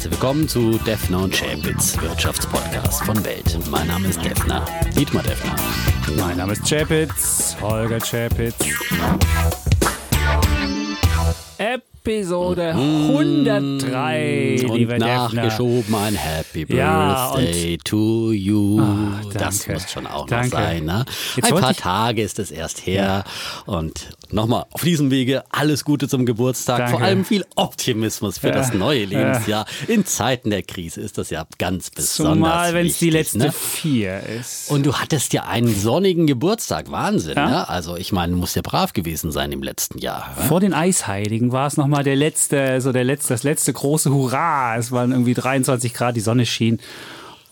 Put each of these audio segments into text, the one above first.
Herzlich willkommen zu Defner und Chapitz, Wirtschaftspodcast von Welt. Mein Name ist Defner, Dietmar Defner. Mein Name ist Chapitz, Holger Chapitz. Episode 103, Und lieber Defner. nachgeschoben ein Happy Ja, Birthday to you. Ah, das muss schon auch Danke. noch sein. Ne? Ein paar Tage ist es erst her. Und nochmal auf diesem Wege alles Gute zum Geburtstag. Danke. Vor allem viel Optimismus für Ja. das neue Lebensjahr. In Zeiten der Krise ist das ja ganz besonders Zumal, wenn es die wichtig, letzte ne? vier ist. Und du hattest ja einen sonnigen Geburtstag. Wahnsinn, Ja. ne? Also ich meine, du musst ja brav gewesen sein im letzten Jahr. ne? Vor den Eisheiligen war es nochmal der letzte, so der letzte, das letzte große Hurra. Es waren irgendwie 23 Grad, die Sonne schien.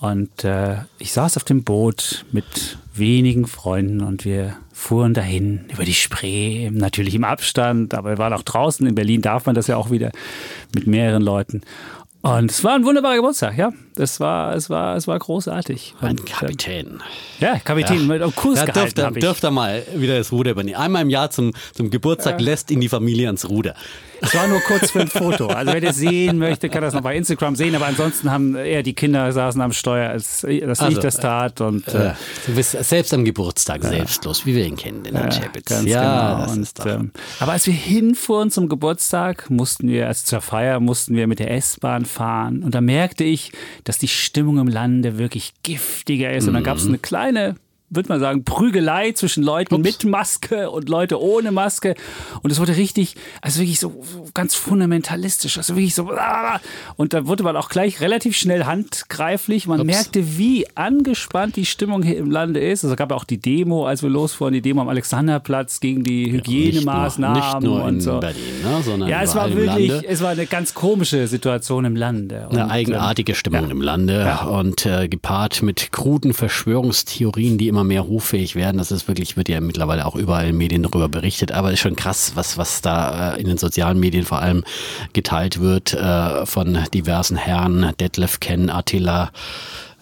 Und äh, ich saß auf dem Boot mit wenigen Freunden und wir fuhren dahin über die Spree, natürlich im Abstand, aber wir waren auch draußen. In Berlin darf man das ja auch wieder mit mehreren Leuten. Und es war ein wunderbarer Geburtstag, ja. Es war, es war, es war großartig. Ein Und, äh, Kapitän. Ja, Kapitän, mit auf Kurs Ja, gehalten dürfte, ich. dürfte mal wieder das Ruder übernehmen. Einmal im Jahr zum, zum Geburtstag lässt ihn die Familie ans Ruder. Es war nur kurz für ein Foto. Also wer das sehen möchte, kann das noch bei Instagram sehen. Aber ansonsten haben eher die Kinder saßen am Steuer, als dass Also, ich das tat. Und äh, Äh, du bist selbst am Geburtstag selbstlos, wie wir ihn kennen, den Herrn Chapitz. ganz ja, genau. das Und, ist doch. ähm, aber als wir hinfuhren zum Geburtstag, mussten wir, also zur Feier, mussten wir mit der S-Bahn fahren. Und da merkte ich, dass die Stimmung im Lande wirklich giftiger ist. Und dann Mhm. gab es eine kleine würde man sagen, Prügelei zwischen Leuten mit Maske und Leute ohne Maske. Und es wurde richtig, also wirklich so, so ganz fundamentalistisch, also wirklich so. Und da wurde man auch gleich relativ schnell handgreiflich. Man Ups. merkte, wie angespannt die Stimmung hier im Lande ist. Also es gab ja auch die Demo, als wir losfuhren, die Demo am Alexanderplatz gegen die Hygienemaßnahmen nicht nur, nicht nur und in so. Berlin, ne, sondern Ja, es war wirklich, es war eine ganz komische Situation im Lande. Und, Eine eigenartige Stimmung im Lande und äh, gepaart mit kruden Verschwörungstheorien, die immer mehr hoffähig werden. Das ist wirklich, wird ja mittlerweile auch überall in Medien darüber berichtet, aber ist schon krass, was, was da äh, in den sozialen Medien vor allem geteilt wird äh, von diversen Herren, Detlef Ken, Attila,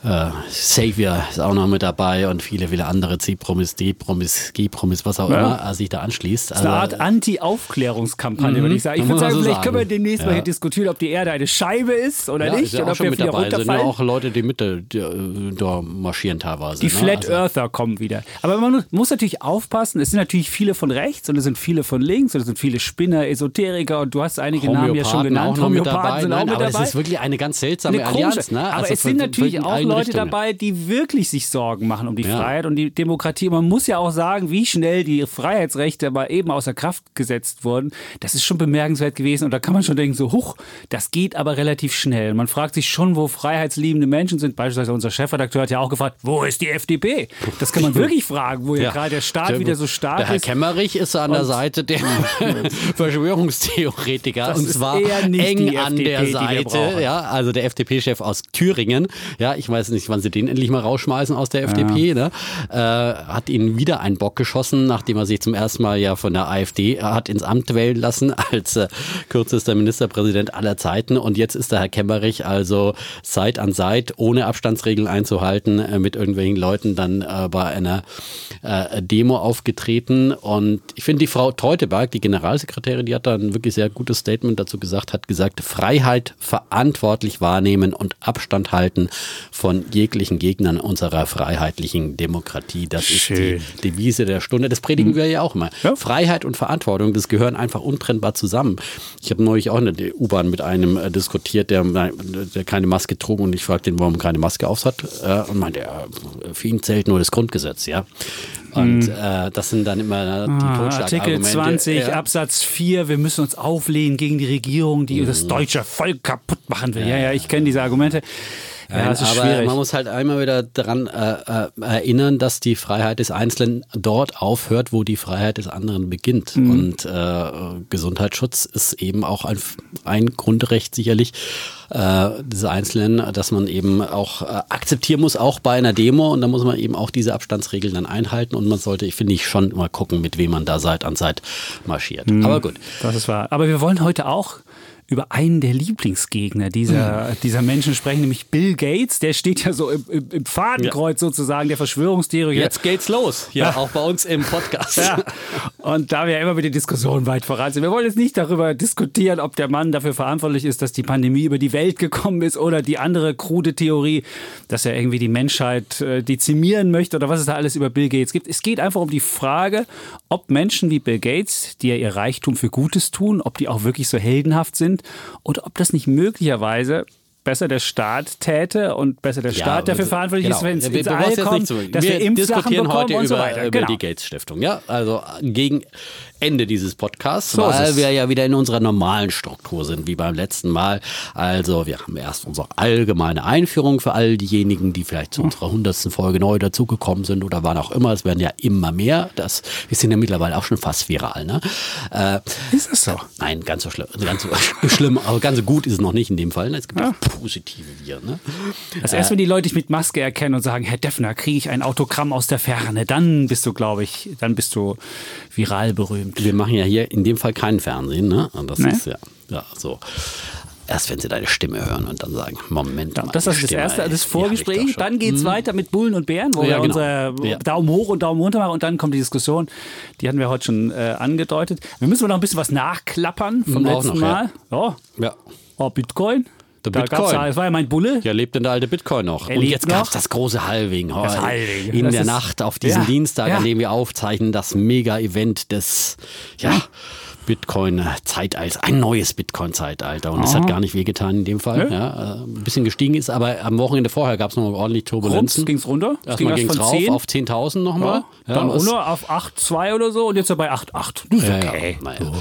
äh, Xavier ist auch noch mit dabei und viele, viele andere C-Promis, D-Promis, G-Promis, was auch Ja. immer äh, sich da anschließt. Ist eine Also, Art Anti-Aufklärungskampagne, würde ich sagen. Ich würde sagen, so vielleicht sagen. können wir demnächst mal Ja. hier diskutieren, ob die Erde eine Scheibe ist oder ja, nicht. ist ja oder auch ob schon wir mit dabei. Sind ja auch Leute, die mit äh, äh, da marschieren teilweise. Die ne? Flat Also- Earther kommen wieder. Aber man muss natürlich aufpassen. Es sind natürlich viele von rechts und es sind viele von links und es sind viele Spinner, Esoteriker und du hast einige Namen ja schon genannt. auch noch mit Homöopathen dabei. sind auch Nein, mit aber dabei. es ist wirklich eine ganz seltsame Eine Allianz. Ne? Aber Also es sind natürlich auch Leute Richtungen. dabei, die wirklich sich Sorgen machen um die Ja. Freiheit und die Demokratie. Man muss ja auch sagen, wie schnell die Freiheitsrechte mal eben außer Kraft gesetzt wurden. Das ist schon bemerkenswert gewesen. Und da kann man schon denken, so, huch, das geht aber relativ schnell. Man fragt sich schon, wo freiheitsliebende Menschen sind. Beispielsweise unser Chefredakteur hat ja auch gefragt, wo ist die FDP? Das kann man wirklich fragen, wo ja, Ja. gerade der Staat wieder so stark Der Herr ist. Kemmerich ist an der Seite der Verschwörungstheoretiker Das und zwar eng an der Seite. Ja, also der FDP-Chef aus Thüringen. Ja, ich weiß nicht, wann sie den endlich mal rausschmeißen aus der FDP. Ne? Äh, hat ihnen wieder einen Bock geschossen, nachdem er sich zum ersten Mal ja von der AfD hat ins Amt wählen lassen als äh, kürzester Ministerpräsident aller Zeiten. Und jetzt ist der Herr Kemmerich also Seit an Seit, ohne Abstandsregeln einzuhalten, äh, mit irgendwelchen Leuten dann äh, bei einer äh, Demo aufgetreten. Und ich finde, die Frau Teuteberg, die Generalsekretärin, die hat da ein wirklich sehr gutes Statement dazu gesagt, hat gesagt, Freiheit verantwortlich wahrnehmen und Abstand halten von jeglichen Gegnern unserer freiheitlichen Demokratie. Das Schön. ist die Devise der Stunde. Das predigen wir ja auch mal. Ja. Freiheit und Verantwortung, das gehören einfach untrennbar zusammen. Ich habe neulich auch in der U-Bahn mit einem äh, diskutiert, der, der keine Maske trug und ich fragte ihn, warum er keine Maske auf hat. Äh, und meinte, ja, für ihn zählt nur das Grundgesetz, ja. Und äh, das sind dann immer die Hm. Ah. Artikel 20 ja. Absatz 4, wir müssen uns auflehnen gegen die Regierung, die Mhm. das deutsche Volk kaputt machen will. Ja, ja, ich kenne diese Argumente. Ja, das ist aber schwierig. man muss halt einmal wieder daran äh, äh, erinnern, dass die Freiheit des Einzelnen dort aufhört, wo die Freiheit des anderen beginnt. Mhm. Und äh, Gesundheitsschutz ist eben auch ein, ein Grundrecht sicherlich äh, des Einzelnen, dass man eben auch äh, akzeptieren muss, auch bei einer Demo. Und da muss man eben auch diese Abstandsregeln dann einhalten. Und man sollte, ich finde ich, schon mal gucken, mit wem man da Seit an Seit marschiert. Mhm. Aber gut. Das ist wahr. Aber wir wollen heute auch über einen der Lieblingsgegner dieser, mhm. dieser Menschen sprechen, nämlich Bill Gates. Der steht ja so im, im, im Fadenkreuz ja. sozusagen der Verschwörungstheorie. Jetzt geht's los, ja, ja, auch bei uns im Podcast. Ja. Und da wir ja immer mit den Diskussionen weit voran sind, wir wollen jetzt nicht darüber diskutieren, ob der Mann dafür verantwortlich ist, dass die Pandemie über die Welt gekommen ist oder die andere krude Theorie, dass er irgendwie die Menschheit äh, dezimieren möchte oder was es da alles über Bill Gates gibt. Es geht einfach um die Frage, ob Menschen wie Bill Gates, die ja ihr Reichtum für Gutes tun, ob die auch wirklich so heldenhaft sind oder ob das nicht möglicherweise besser der Staat täte und besser der Staat ja, dafür verantwortlich genau. ist, wenn es ins All kommt, dass wir, wir diskutieren heute über, so über genau. die Gates Stiftung. Ja, also gegen Ende dieses Podcasts, so weil wir ja wieder in unserer normalen Struktur sind, wie beim letzten Mal. Also wir haben erst unsere allgemeine Einführung für all diejenigen, die vielleicht zu unserer hundertsten Folge neu dazugekommen sind oder wann auch immer. Es werden ja immer mehr. Das, wir sind ja mittlerweile auch schon fast viral. Ne? Äh, ist das so? Nein, ganz so schlimm. Ganz so schlimm, aber ganz so gut ist es noch nicht in dem Fall. Ne? Es gibt ja. auch positive Wir. Ne? Das äh, erst, wenn die Leute dich mit Maske erkennen und sagen, Herr Deffner, kriege ich ein Autogramm aus der Ferne, dann bist du, glaube ich, dann bist du viral berühmt. Wir machen ja hier in dem Fall keinen Fernsehen, ne? Und das nee. ist ja, ja so. Erst wenn sie deine Stimme hören und dann sagen, Moment mal. Das ist das erste, das Vorgespräch. Dann geht es hm. weiter mit Bullen und Bären, wo ja, wir genau. unsere ja. Daumen hoch und Daumen runter machen und dann kommt die Diskussion. Die hatten wir heute schon äh, angedeutet. Wir müssen noch ein bisschen was nachklappern vom Auch letzten noch, Mal. Ja. ja. Oh, Bitcoin. Der da Bitcoin. das war ja mein Bulle. Ja, lebt denn der alte Bitcoin noch. Er und jetzt gab es das große Halving. Das Halving. In das der Nacht auf diesen ja, Dienstag, ja. an dem wir aufzeichnen, das Mega-Event des, ja, Bitcoin-Zeitalter, ein neues Bitcoin-Zeitalter. Und es hat gar nicht wehgetan in dem Fall. Ja. ja. Äh, ein bisschen gestiegen ist, aber am Wochenende vorher gab es noch ordentlich Turbulenzen. Ging es runter? Erstmal ging es rauf 10. auf 10.000 nochmal. Ja, dann runter auf 8,2 oder so und jetzt bei 8,8. Das ist okay. Ja,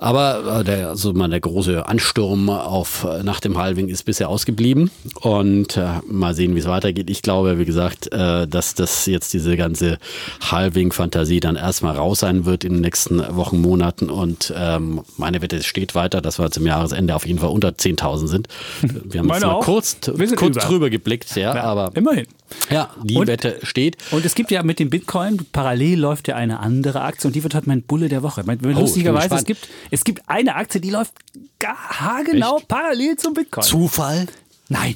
aber äh, der, also mal der große Ansturm auf, äh, nach dem Halving ist bisher ausgeblieben. Und äh, mal sehen, wie es weitergeht. Ich glaube, wie gesagt, äh, dass das jetzt diese ganze Halving-Fantasie dann erstmal raus sein wird in den nächsten Wochen, Monaten. Und ähm, meine Wette steht weiter, dass wir zum Jahresende auf jeden Fall unter 10.000 sind. Wir haben meine jetzt mal kurz, kurz drüber geblickt, ja, ja, aber immerhin. Ja, die und, Wette steht. Und es gibt ja mit dem Bitcoin, parallel läuft ja eine andere Aktie und die wird halt mein Bulle der Woche. Mein, oh, lustigerweise, es gibt, es gibt eine Aktie, die läuft haargenau Echt? parallel zum Bitcoin. Zufall? Nein.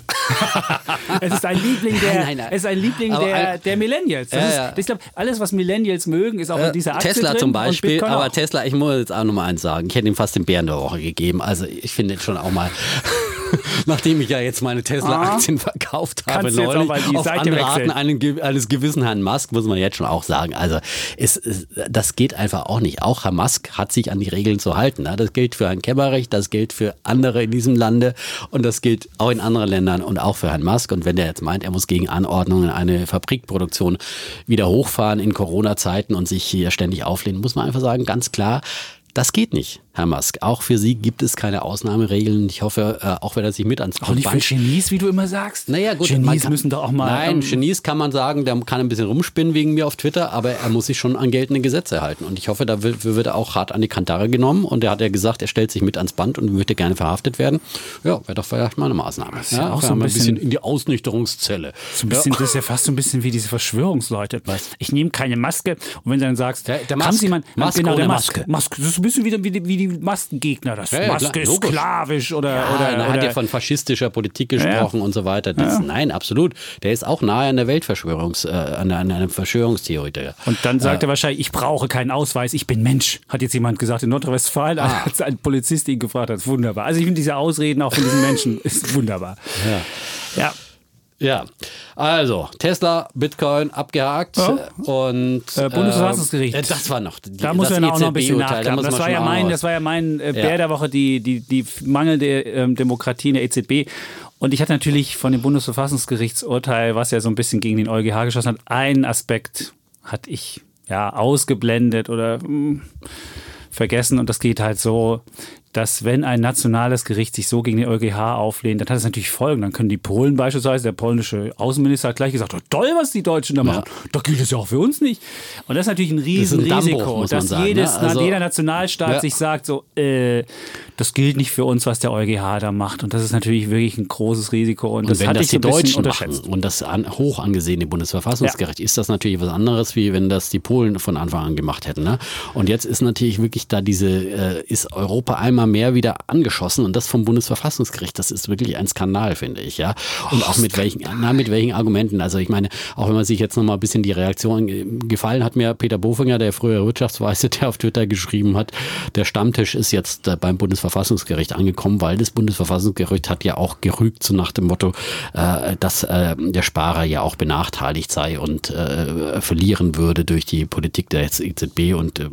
es ist ein Liebling der, nein, nein. Es ist ein Liebling der, der Millennials. Ja, ist, ja. Ich glaube, alles, was Millennials mögen, ist auch in dieser Aktie Tesla drin zum Beispiel, aber auch. Tesla, ich muss jetzt auch noch mal eins sagen. Ich hätte ihm fast den Bären der Woche gegeben. Also ich finde schon auch mal nachdem ich ja jetzt meine Tesla-Aktien ah. verkauft habe, neulich, auf Anraten einen, eines gewissen Herrn Musk, muss man jetzt schon auch sagen. Also es, es, das geht einfach auch nicht. Auch Herr Musk hat sich an die Regeln zu halten. Ne? Das gilt für Herrn Kemmerich, das gilt für andere in diesem Lande und das gilt auch in anderen Ländern und auch für Herrn Musk. Und wenn der jetzt meint, er muss gegen Anordnungen eine Fabrikproduktion wieder hochfahren in Corona-Zeiten und sich hier ständig auflehnen, muss man einfach sagen, ganz klar, das geht nicht. Herr Musk. Auch für Sie gibt es keine Ausnahmeregeln. Ich hoffe, äh, auch wenn er sich mit ans Auch nicht für Genies, wie du immer sagst. Naja, gut. Genies kann, müssen doch auch mal. Nein, ähm, Genies kann man sagen, der kann ein bisschen rumspinnen wegen mir auf Twitter, aber er muss sich schon an geltende Gesetze halten. Und ich hoffe, da wird, wird er auch hart an die Kantare genommen. Und er hat ja gesagt, er stellt sich mit ans Band und möchte gerne verhaftet werden. Ja, wäre doch vielleicht mal eine Maßnahme. Das ist ja, auch so ein bisschen, in die Ausnüchterungszelle. So ein bisschen, ja. Das ist ja fast so ein bisschen wie diese Verschwörungsleute. Was? Ich nehme keine Maske. Und wenn du dann sagst, der, der Maske, jemand, Maske genau, der Maske. Maske. Das ist ein bisschen wie, wie, wie die Maskengegner Gegner, das ja, Maske ist sklavisch oder. Ja, oder, er hat ja von faschistischer Politik gesprochen ja. und so weiter. Das, Nein, absolut. Der ist auch nahe an der Weltverschwörungs, äh, an, an einem Verschwörungstheoretiker. Und dann sagt äh, er wahrscheinlich, ich brauche keinen Ausweis, ich bin Mensch, hat jetzt jemand gesagt in Nordrhein-Westfalen, ah. als ein Polizist ihn gefragt hat. Wunderbar. Also ich finde diese Ausreden auch von diesen Menschen ist wunderbar. Ja. Ja. Ja, also Tesla, Bitcoin abgehakt ja. und äh, Bundesverfassungsgericht. Äh, das war noch. Die, da muss man auch noch ein bisschen nachklappen. Da das, war ja mein, das war ja mein äh, Bär ja. der Woche, die, die, die mangelnde ähm, Demokratie in der EZB. Und ich hatte natürlich von dem Bundesverfassungsgerichtsurteil, was ja so ein bisschen gegen den EuGH geschossen hat, einen Aspekt hatte ich ja ausgeblendet oder mh, hm, vergessen. Und das geht halt so, dass wenn ein nationales Gericht sich so gegen den EuGH auflehnt, dann hat es natürlich Folgen. Dann können die Polen beispielsweise, der polnische Außenminister hat gleich gesagt, oh, toll, was die Deutschen da machen. Ja. Da gilt es ja auch für uns nicht. Und das ist natürlich ein Riesenrisiko, das dass sagen, jedes, ne? also, jeder Nationalstaat ja. sich sagt, so, äh, das gilt nicht für uns, was der EuGH da macht. Und das ist natürlich wirklich ein großes Risiko. Und, und das wenn das die Deutschen machen und das an, hoch angesehene Bundesverfassungsgericht, ja. ist das natürlich was anderes, wie wenn das die Polen von Anfang an gemacht hätten. Ne? Und jetzt ist natürlich wirklich da diese, äh, ist Europa einmal immer mehr wieder angeschossen und das vom Bundesverfassungsgericht. Das ist wirklich ein Skandal, finde ich, ja. Und auch mit welchen, na, mit welchen Argumenten. Also ich meine, auch wenn man sich jetzt noch mal ein bisschen die Reaktion äh, gefallen hat mir Peter Bofinger, der frühere Wirtschaftsweise, der auf Twitter geschrieben hat, der Stammtisch ist jetzt äh, beim Bundesverfassungsgericht angekommen, weil das Bundesverfassungsgericht hat ja auch gerügt, so nach dem Motto, äh, dass äh, der Sparer ja auch benachteiligt sei und äh, verlieren würde durch die Politik der EZB und äh,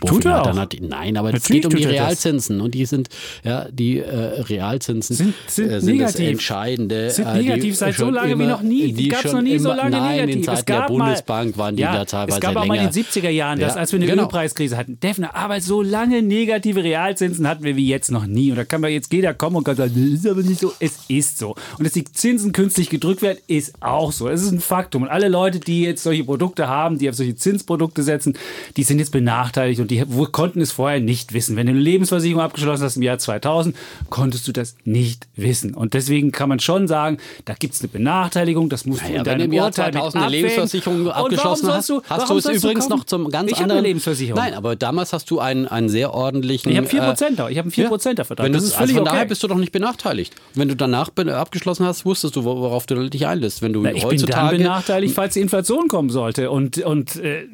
Bofinger dann hat, nein, aber es geht um die Realzinsen und die sind, ja, die äh, Realzinsen sind, sind, äh, sind das negativ. Entscheidende. Sind äh, die negativ seit so lange wie immer- noch nie. Die gab's noch nie so immer- lange nein, negativ. in Es Zeiten der gab mal- Bundesbank waren die ja, da teilweise Es gab auch mal in den 70er Jahren, das, Ja, als wir eine genau. Ölpreiskrise hatten. Defner, aber so lange negative Realzinsen hatten wir wie jetzt noch nie. Und da kann man jetzt jeder kommen und kann sagen, das ist aber nicht so. Es ist so. Und dass die Zinsen künstlich gedrückt werden, ist auch so. Es ist ein Faktum. Und alle Leute, die jetzt solche Produkte haben, die auf solche Zinsprodukte setzen, die sind jetzt benachteiligt und die konnten es vorher nicht wissen. Wenn du eine Lebensversicherung abgeschlossen hast im Jahr 2000, konntest du das nicht wissen. Und deswegen kann man schon sagen, da gibt es eine Benachteiligung, das musst du Naja, in wenn deinem du Jahr Urteil mit 2000 eine. Lebensversicherung abgeschlossen hast, du, hast du es übrigens kommen? noch zum ganz ich anderen... Lebensversicherung. Nein, aber damals hast du einen, einen sehr ordentlichen... Ich habe 4 äh, Prozent da. Ich habe einen 4 Prozent Vertrag. Wenn du, das ist also völlig von okay. daher bist du doch nicht benachteiligt. Wenn du danach abgeschlossen hast, wusstest du, wo- worauf du dich einlässt. Wenn du Na, ich bin dann heutzutage... benachteiligt, falls die Inflation kommen sollte und, und äh,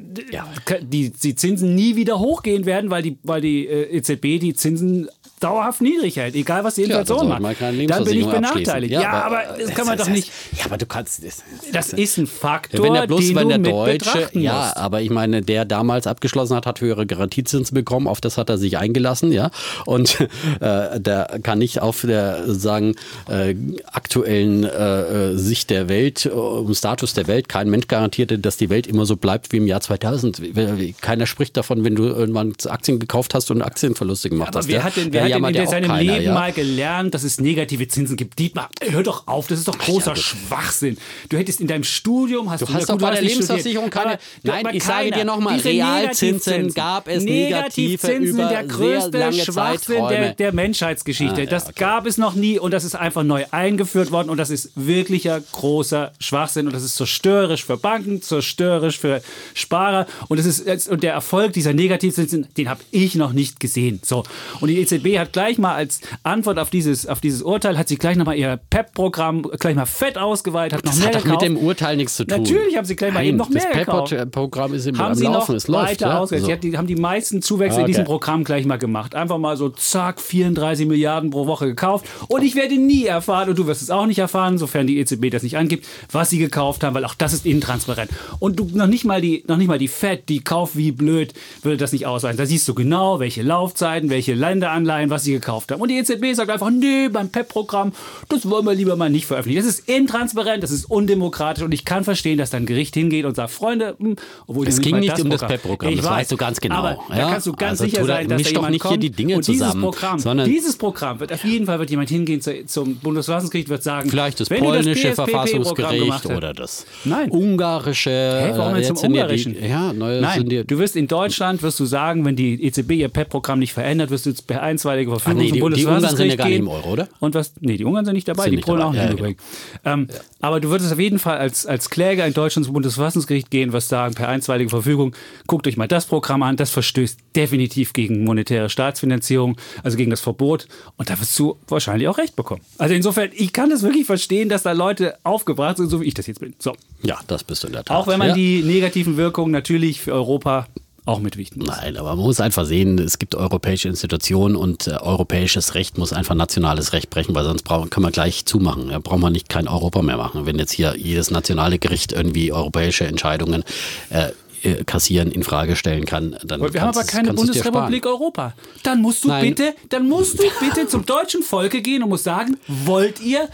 die, die Zinsen nie wieder hochgehen werden, weil die, weil die äh, EZB die Zinsen Zinsen dauerhaft niedrig hält, egal was die Ja, Inflation man macht. Dann bin ich benachteiligt. Ja, aber das kann man doch nicht. Ja, aber du kannst... Das, Das ist ein Faktor, wenn der bloß, den wenn der Deutsche, ja, musst. aber ich meine, der damals abgeschlossen hat, hat höhere Garantiezinsen bekommen, auf das hat er sich eingelassen, ja, und äh, der kann nicht auf der sozusagen äh, aktuellen äh, äh, Sicht der Welt, äh, Status der Welt, kein Mensch garantierte, dass die Welt immer so bleibt wie im Jahr 2000. Keiner spricht davon, wenn du irgendwann Aktien gekauft hast und Aktienverluste gemacht Aber hast. wer ja. hat denn, Da wer jammert in ja auch seinem keiner, Leben ja. mal gelernt, dass es negative Zinsen gibt? Dietmar, hör doch auf, das ist doch großer Schwachsinn. Du hättest in deinem Studium, hast Du hast doch gut, bei der Lebensversicherung keine. Nein, ich sage keiner. dir nochmal, Realzinsen gab es negative Negativzinsen über der sehr größte lange Schwachsinn der, der Menschheitsgeschichte. Ah, ja, das okay. gab es noch nie und das ist einfach neu eingeführt worden und das ist wirklicher großer Schwachsinn und das ist zerstörerisch für Banken, zerstörerisch für Sparer und das ist und der Erfolg dieser Negativzinsen, den habe ich noch nicht gesehen. So und die EZB hat gleich mal als Antwort auf dieses auf dieses Urteil hat sie gleich noch mal ihr PEP-Programm gleich mal fett ausgeweitet, hat noch Das mehr hat doch gekauft. mit dem Urteil nichts zu tun. Natürlich haben sie gleich mal Nein, eben noch mehr das gekauft. PEP-Programm ist im haben am sie Laufen, noch es läuft. weiter ja? ausgesetzt. So. Sie hat die, haben die meisten Zuwächse in Okay. diesem Programm gleich mal gemacht. Einfach mal so zack, 34 Milliarden pro Woche gekauft. Und ich werde nie erfahren, und du wirst es auch nicht erfahren, sofern die EZB das nicht angibt, was sie gekauft haben, weil auch das ist intransparent. Und du noch nicht mal die, noch nicht mal die FED, die kauft wie blöd, würde das nicht ausweisen. Da siehst du genau, welche Laufzeiten, welche sein, was sie gekauft haben. Und die EZB sagt einfach, nee, beim PEP-Programm, das wollen wir lieber mal nicht veröffentlichen. Das ist intransparent, das ist undemokratisch und ich kann verstehen, dass dann ein Gericht hingeht und sagt, Freunde, mh, obwohl es ging nicht, nicht um das PEP-Programm, das weißt du ganz genau. Aber ja? da kannst du ganz also, sicher sein, dass da jemand nicht kommt hier die Dinge und dieses zusammen, Programm, dieses Programm wird auf jeden Fall wird jemand hingehen zu, zum Bundesverfassungsgericht, wird sagen, vielleicht das polnische das Verfassungsgericht oder das Nein. ungarische. Hey, warum äh, zum Ungarischen? Die, ja, Nein, du wirst in Deutschland wirst du sagen, wenn die EZB ihr PEP-Programm nicht verändert, wirst du per 1, zeitweilige Verfügung Ach, nee, die, die Ungarn sind ja gar nicht im Euro, oder? Und was, nee, die Ungarn sind nicht dabei, sind die nicht Polen dabei. auch nicht ja, übrigens. Genau. Ähm, ja. Aber du würdest auf jeden Fall als, als Kläger in Deutschland zum Bundesverfassungsgericht gehen, was sagen, per einstweilige Verfügung, guckt euch mal das Programm an, das verstößt definitiv gegen monetäre Staatsfinanzierung, also gegen das Verbot. Und da wirst du wahrscheinlich auch recht bekommen. Also insofern, ich kann es wirklich verstehen, dass da Leute aufgebracht sind, so wie ich das jetzt bin. So. Ja, das bist du in der Tat. Auch wenn man ja. die negativen Wirkungen natürlich für Europa auch mitwichten muss. Nein, aber man muss einfach sehen, es gibt europäische Institutionen und äh, europäisches Recht muss einfach nationales Recht brechen, weil sonst brauchen, können wir gleich zumachen. Da brauchen wir nicht kein Europa mehr machen. Wenn jetzt hier jedes nationale Gericht irgendwie europäische Entscheidungen äh, äh, kassieren, in Frage stellen kann, dann Wir haben aber keine Bundesrepublik Europa. Dann musst du Nein. bitte, dann musst du bitte zum deutschen Volke gehen und musst sagen, wollt ihr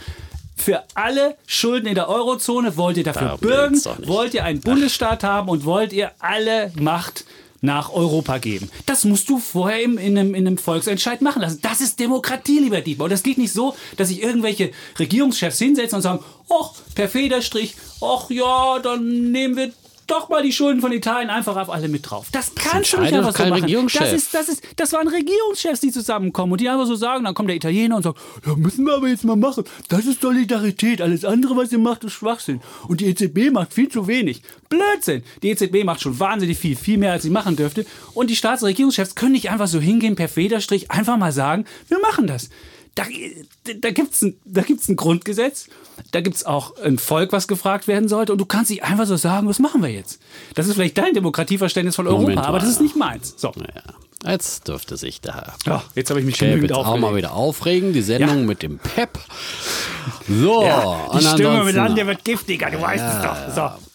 für alle Schulden in der Eurozone, wollt ihr dafür Darum bürgen, wollt ihr einen Bundesstaat haben und wollt ihr alle Macht nach Europa geben. Das musst du vorher im, in, einem, in einem Volksentscheid machen lassen. Das ist Demokratie, lieber Dietmar. Und das geht nicht so, dass sich irgendwelche Regierungschefs hinsetzen und sagen, ach, per Federstrich, ach ja, dann nehmen wir doch mal die Schulden von Italien einfach auf alle mit drauf. Das kannst du nicht einfach so machen. Das, ist, das, ist, das waren Regierungschefs, die zusammenkommen und die einfach so sagen, dann kommt der Italiener und sagt, ja, müssen wir aber jetzt mal machen. Das ist Solidarität. Alles andere, was ihr macht, ist Schwachsinn. Und die EZB macht viel zu wenig. Blödsinn. Die EZB macht schon wahnsinnig viel, viel mehr, als sie machen dürfte. Und die Staats- und Regierungschefs können nicht einfach so hingehen per Federstrich, einfach mal sagen, wir machen das. Da, da gibt es ein, da gibt's ein Grundgesetz, da gibt es auch ein Volk, was gefragt werden sollte und du kannst nicht einfach so sagen, was machen wir jetzt? Das ist vielleicht dein Demokratieverständnis von Europa, Moment aber mal. das ist nicht meins. So, Ja, jetzt dürfte sich der Herr ja, jetzt habe ich mich genügend jetzt auch aufgeregt. mal wieder aufregen. Die Sendung Ja. mit dem Pep. So, Ja, und die Stimme mit ansonsten- Lande wird giftiger, du weißt es doch. So.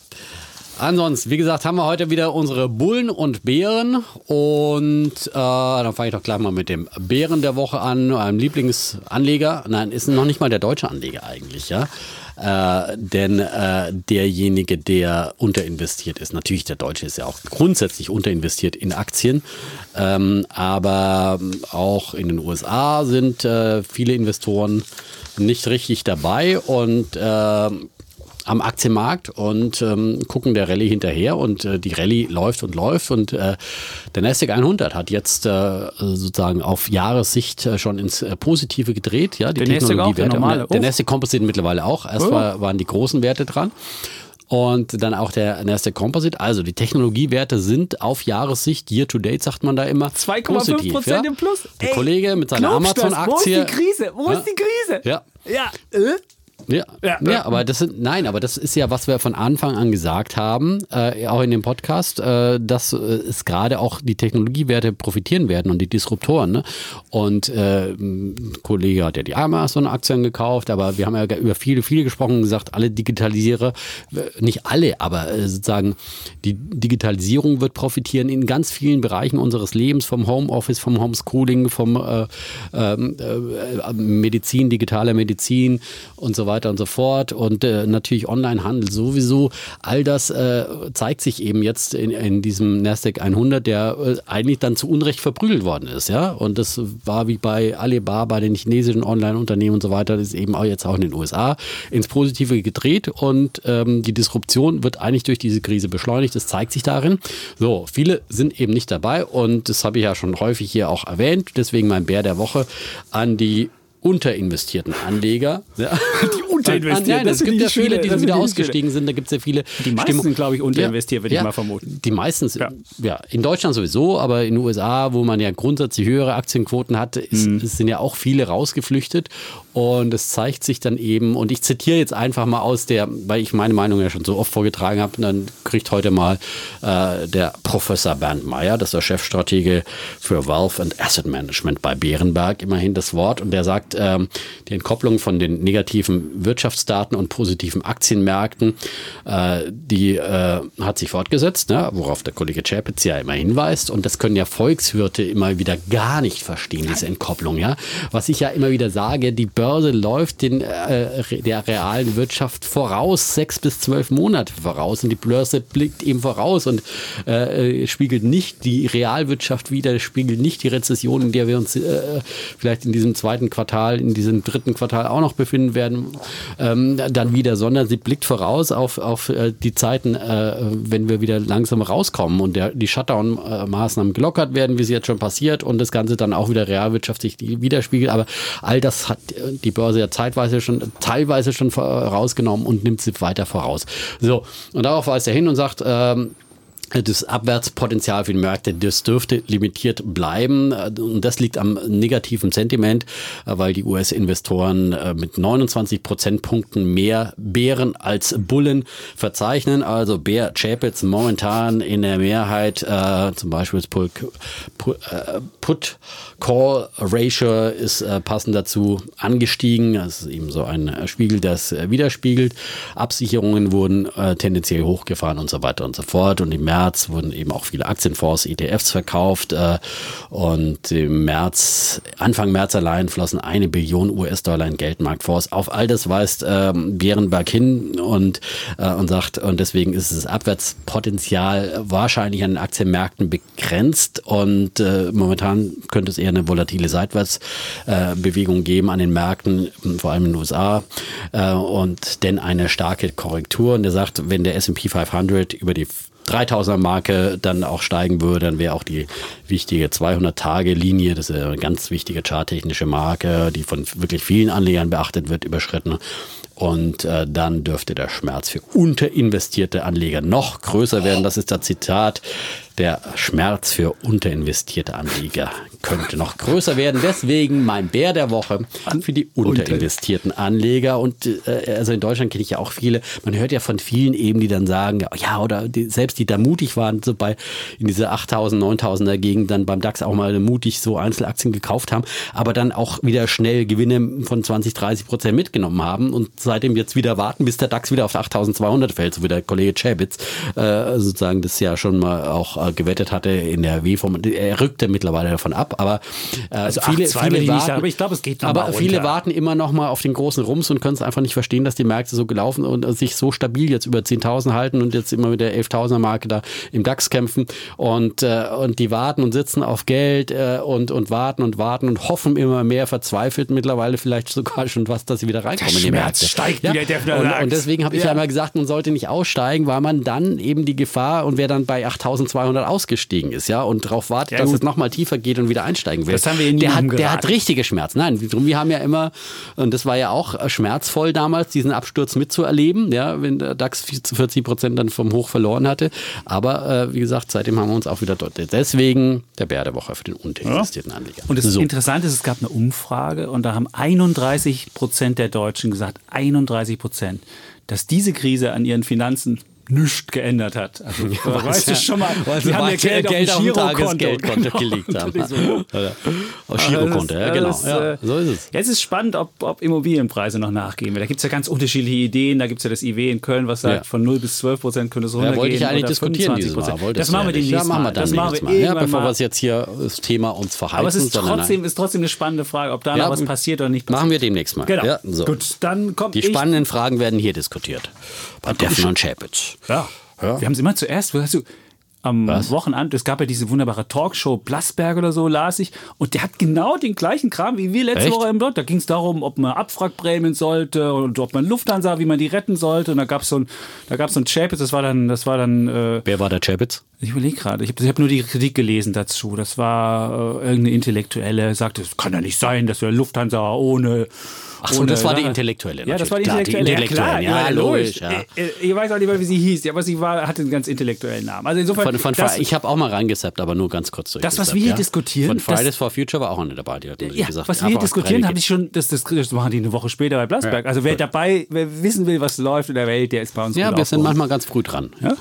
Ansonsten, wie gesagt, haben wir heute wieder unsere Bullen und Bären. Und äh, dann fange ich doch gleich mal mit dem Bären der Woche an, einem Lieblingsanleger. Nein, ist noch nicht mal der deutsche Anleger eigentlich, ja. Äh, denn äh, derjenige, der unterinvestiert ist, natürlich der Deutsche ist ja auch grundsätzlich unterinvestiert in Aktien, ähm, aber auch in den USA sind äh, viele Investoren nicht richtig dabei und äh, am Aktienmarkt und ähm, gucken der Rallye hinterher und äh, die Rallye läuft und läuft und äh, der Nasdaq 100 hat jetzt äh, sozusagen auf Jahressicht äh, schon ins äh, Positive gedreht, ja, die Der der Technologiewerte. Und der auch? Nasdaq Composite mittlerweile auch. Erst Oh. war, waren die großen Werte dran. Und dann auch der Nasdaq Composite. Also die Technologiewerte sind auf Jahressicht, year to date sagt man da immer, 2,5 positiv, Prozent ja? im Plus. Der Ey, Kollege mit seiner? Amazon-Aktie. Wo ist die Krise? Wo Ja. ist die Krise? Ja. Ja, äh? Ja, Ja, ja, ja. aber das sind, nein, aber das ist ja, was wir von Anfang an gesagt haben, äh, auch in dem Podcast, äh, dass äh, es gerade auch die Technologiewerte profitieren werden und die Disruptoren. Ne? Und äh, ein Kollege hat ja die Amazon-Aktien gekauft, aber wir haben ja über viele, viele gesprochen und gesagt, alle Digitalisiere, äh, nicht alle, aber äh, sozusagen die Digitalisierung wird profitieren in ganz vielen Bereichen unseres Lebens, vom Homeoffice, vom Homeschooling, vom äh, ähm, äh, Medizin, digitaler Medizin und so weiter und so fort und äh, natürlich Onlinehandel sowieso. All das äh, zeigt sich eben jetzt in, in diesem Nasdaq 100, der äh, eigentlich dann zu Unrecht verprügelt worden ist, ja. Und das war wie bei Alibaba, den chinesischen Online-Unternehmen und so weiter, das ist eben auch jetzt auch in den USA ins Positive gedreht und ähm, die Disruption wird eigentlich durch diese Krise beschleunigt. Das zeigt sich darin. So, viele sind eben nicht dabei und das habe ich ja schon häufig hier auch erwähnt. Deswegen mein Bär der Woche an die unterinvestierten Anleger. Ja. Die unterinvestierten, Nein, das es gibt ja viele, die sind wieder ich ausgestiegen sind. Da gibt es ja viele. Die meisten glaube ich, unterinvestiert, würde ich mal vermuten. Die meisten, sind- Ja. ja. in Deutschland sowieso, aber in den USA, wo man ja grundsätzlich höhere Aktienquoten hat, ist, Mhm. sind ja auch viele rausgeflüchtet. Und es zeigt sich dann eben, und ich zitiere jetzt einfach mal aus der, weil ich meine Meinung ja schon so oft vorgetragen habe, dann kriegt heute mal äh, der Professor Bernd Meyer, das ist der Chefstratege für Wealth and Asset Management bei Bärenberg, immerhin das Wort. Und der sagt, ähm, die Entkopplung von den negativen Wirtschaftsdaten und positiven Aktienmärkten, äh, die äh, hat sich fortgesetzt, ne? worauf der Kollege Chapitz ja immer hinweist. Und das können ja Volkswirte immer wieder gar nicht verstehen, diese Entkopplung. Ja? Was ich ja immer wieder sage, die Börse läuft den, äh, der realen Wirtschaft voraus, sechs bis zwölf Monate voraus. Und die Börse blickt eben voraus und äh, äh, spiegelt nicht die Realwirtschaft wider, spiegelt nicht die Rezession, in der wir uns äh, vielleicht in diesem zweiten Quartal, in diesem dritten Quartal auch noch befinden werden, ähm, dann wieder, sondern sie blickt voraus auf, auf äh, die Zeiten, äh, wenn wir wieder langsam rauskommen und der, die Shutdown-Maßnahmen gelockert werden, wie es jetzt schon passiert und das Ganze dann auch wieder realwirtschaftlich widerspiegelt. Aber all das hat äh, die Börse ja zeitweise schon, teilweise schon vorausgenommen und nimmt sie weiter voraus. So, und darauf weist er hin und sagt, ähm, das Abwärtspotenzial für die Märkte, das dürfte limitiert bleiben. Und das liegt am negativen Sentiment, weil die US-Investoren äh, mit 29 Prozentpunkten mehr Bären als Bullen verzeichnen. Also Bär Chapitz momentan in der Mehrheit, äh, zum Beispiel das äh, Put Call Ratio ist äh, passend dazu angestiegen. Das ist eben so ein Spiegel, das äh, widerspiegelt. Absicherungen wurden tendenziell hochgefahren und so weiter und so fort. Und im März wurden eben auch viele Aktienfonds, ETFs verkauft. Äh, und im März, Anfang März allein flossen eine Billion US-Dollar in Geldmarktfonds. Auf all das weist ähm, Bärenberg hin und, äh, und sagt, und deswegen ist das Abwärtspotenzial wahrscheinlich an den Aktienmärkten begrenzt. Und äh, momentan könnte es eher eine volatile Seitwärtsbewegung geben an den Märkten, vor allem in den USA. Und denn eine starke Korrektur. Und er sagt, wenn der S&P 500 über die 3000er Marke dann auch steigen würde, dann wäre auch die wichtige 200-Tage-Linie, das ist eine ganz wichtige charttechnische Marke, die von wirklich vielen Anlegern beachtet wird, überschritten. Und äh, dann dürfte der Schmerz für unterinvestierte Anleger noch größer werden. Das ist das Zitat. Der Schmerz für unterinvestierte Anleger könnte noch größer werden. Deswegen mein Bär der Woche für die unterinvestierten Anleger. Und äh, also in Deutschland kenne ich ja auch viele. Man hört ja von vielen eben, die dann sagen, ja, oder die, selbst die da mutig waren, so bei in diese 8000, 9000er Gegend dann beim DAX auch mal mutig so Einzelaktien gekauft haben, aber dann auch wieder schnell Gewinne von 20, 30 Prozent mitgenommen haben und seitdem jetzt wieder warten, bis der DAX wieder auf 8200 fällt, so wie der Kollege Chebitz äh, sozusagen das ja schon mal auch äh, gewettet hatte in der W-Form. Er rückte mittlerweile davon ab, aber äh, also viele, viele warten, aber ich glaube, es geht Aber viele warten immer noch mal auf den großen Rums und können es einfach nicht verstehen, dass die Märkte so gelaufen und sich so stabil jetzt über 10.000 halten und jetzt immer mit der 11.000er Marke da im DAX kämpfen und, äh, und die warten und sitzen auf Geld äh, und, und warten und warten und hoffen immer mehr, verzweifelt mittlerweile vielleicht sogar schon was, dass sie wieder reinkommen der in die Schmerz Märkte. steigt ja? wieder, der und, und deswegen habe ich ja. ja immer gesagt, man sollte nicht aussteigen, weil man dann eben die Gefahr und wer dann bei 8.200 ausgestiegen ist, ja, und darauf wartet, Ja, dass gut. es nochmal tiefer geht und wieder einsteigen will. Das haben wir Ihnen der, hat, der hat richtige Schmerzen. Nein, drum, wir haben ja immer, und das war ja auch schmerzvoll damals, diesen Absturz mitzuerleben, ja, wenn der DAX 40 Prozent dann vom Hoch verloren hatte. Aber äh, wie gesagt, seitdem haben wir uns auch wieder dort. Deswegen der Bär der Woche für den unterinvestierten Anleger. Und das so. Interessante ist, es gab eine Umfrage und da haben 31 Prozent der Deutschen gesagt, 31 Prozent, dass diese Krise an ihren Finanzen nichts geändert hat. Also, äh, weißt du schon mal, weil sie die haben ja Geld, Geld auf dem Tagesgeldkonto Genau. gelegt haben. dann so, Auf Girokonto, ja, genau. das, ja, äh, so ist es. Jetzt ist spannend, ob, ob Immobilienpreise noch nachgehen. Da gibt es ja ganz unterschiedliche Ideen. Da gibt es ja das IW in Köln, was sagt, Ja. von 0 bis 12 Prozent könnte es runtergehen. wollte ich eigentlich diskutieren 25 dieses Mal. Das machen wir ja ja, machen wir mal. dann Das machen wir. Ja, irgendwann bevor wir es jetzt hier das Thema uns verhalten. Aber es ist trotzdem, ist trotzdem eine spannende Frage, ob da Ja, noch was passiert oder nicht passiert. Machen wir demnächst mal. Genau. Ja. Gut, dann kommt Die spannenden Fragen werden hier diskutiert. Bei Deffen und Ja. Ja. Wir haben es immer zuerst, wo hast du am Was? Wochenend, es gab ja diese wunderbare Talkshow Blasberg oder so, las ich, und der hat genau den gleichen Kram wie wir letzte Echt? Woche im Blog. Da ging es darum, ob man Abwrackprämien sollte und ob man Lufthansa, wie man die retten sollte. Und da gab es so ein, da gab es so ein Chapitz, das war dann, das war dann, äh, Wer war der Chapitz? ich überlege gerade, ich habe ich hab nur die Kritik gelesen dazu. Das war äh, irgendeine Intellektuelle, sagte, es kann ja nicht sein, dass wir Lufthansa ohne. Ach so, das war die Sache- Intellektuelle. Ja, das war die natürlich. Klar, Intellektuelle. Die Intellektuelle, ja, logisch. Ja. Ich, ich, ich weiß auch nicht mehr, wie sie hieß, aber sie war, hatte einen ganz intellektuellen Namen. Also insofern, Von, von das, ich habe auch mal reingesappt, aber nur ganz kurz Das, was wir hier ja. diskutieren, Von Fridays for Future war auch eine dabei. Die hat natürlich ja, gesagt, was wir hier diskutieren, habe ich schon, das, das, das machen die eine Woche später bei Blasberg. Ja, also wer dabei, wer wissen will, was läuft in der Welt, der ist bei uns Ja, wir sind manchmal ganz früh dran. Ja?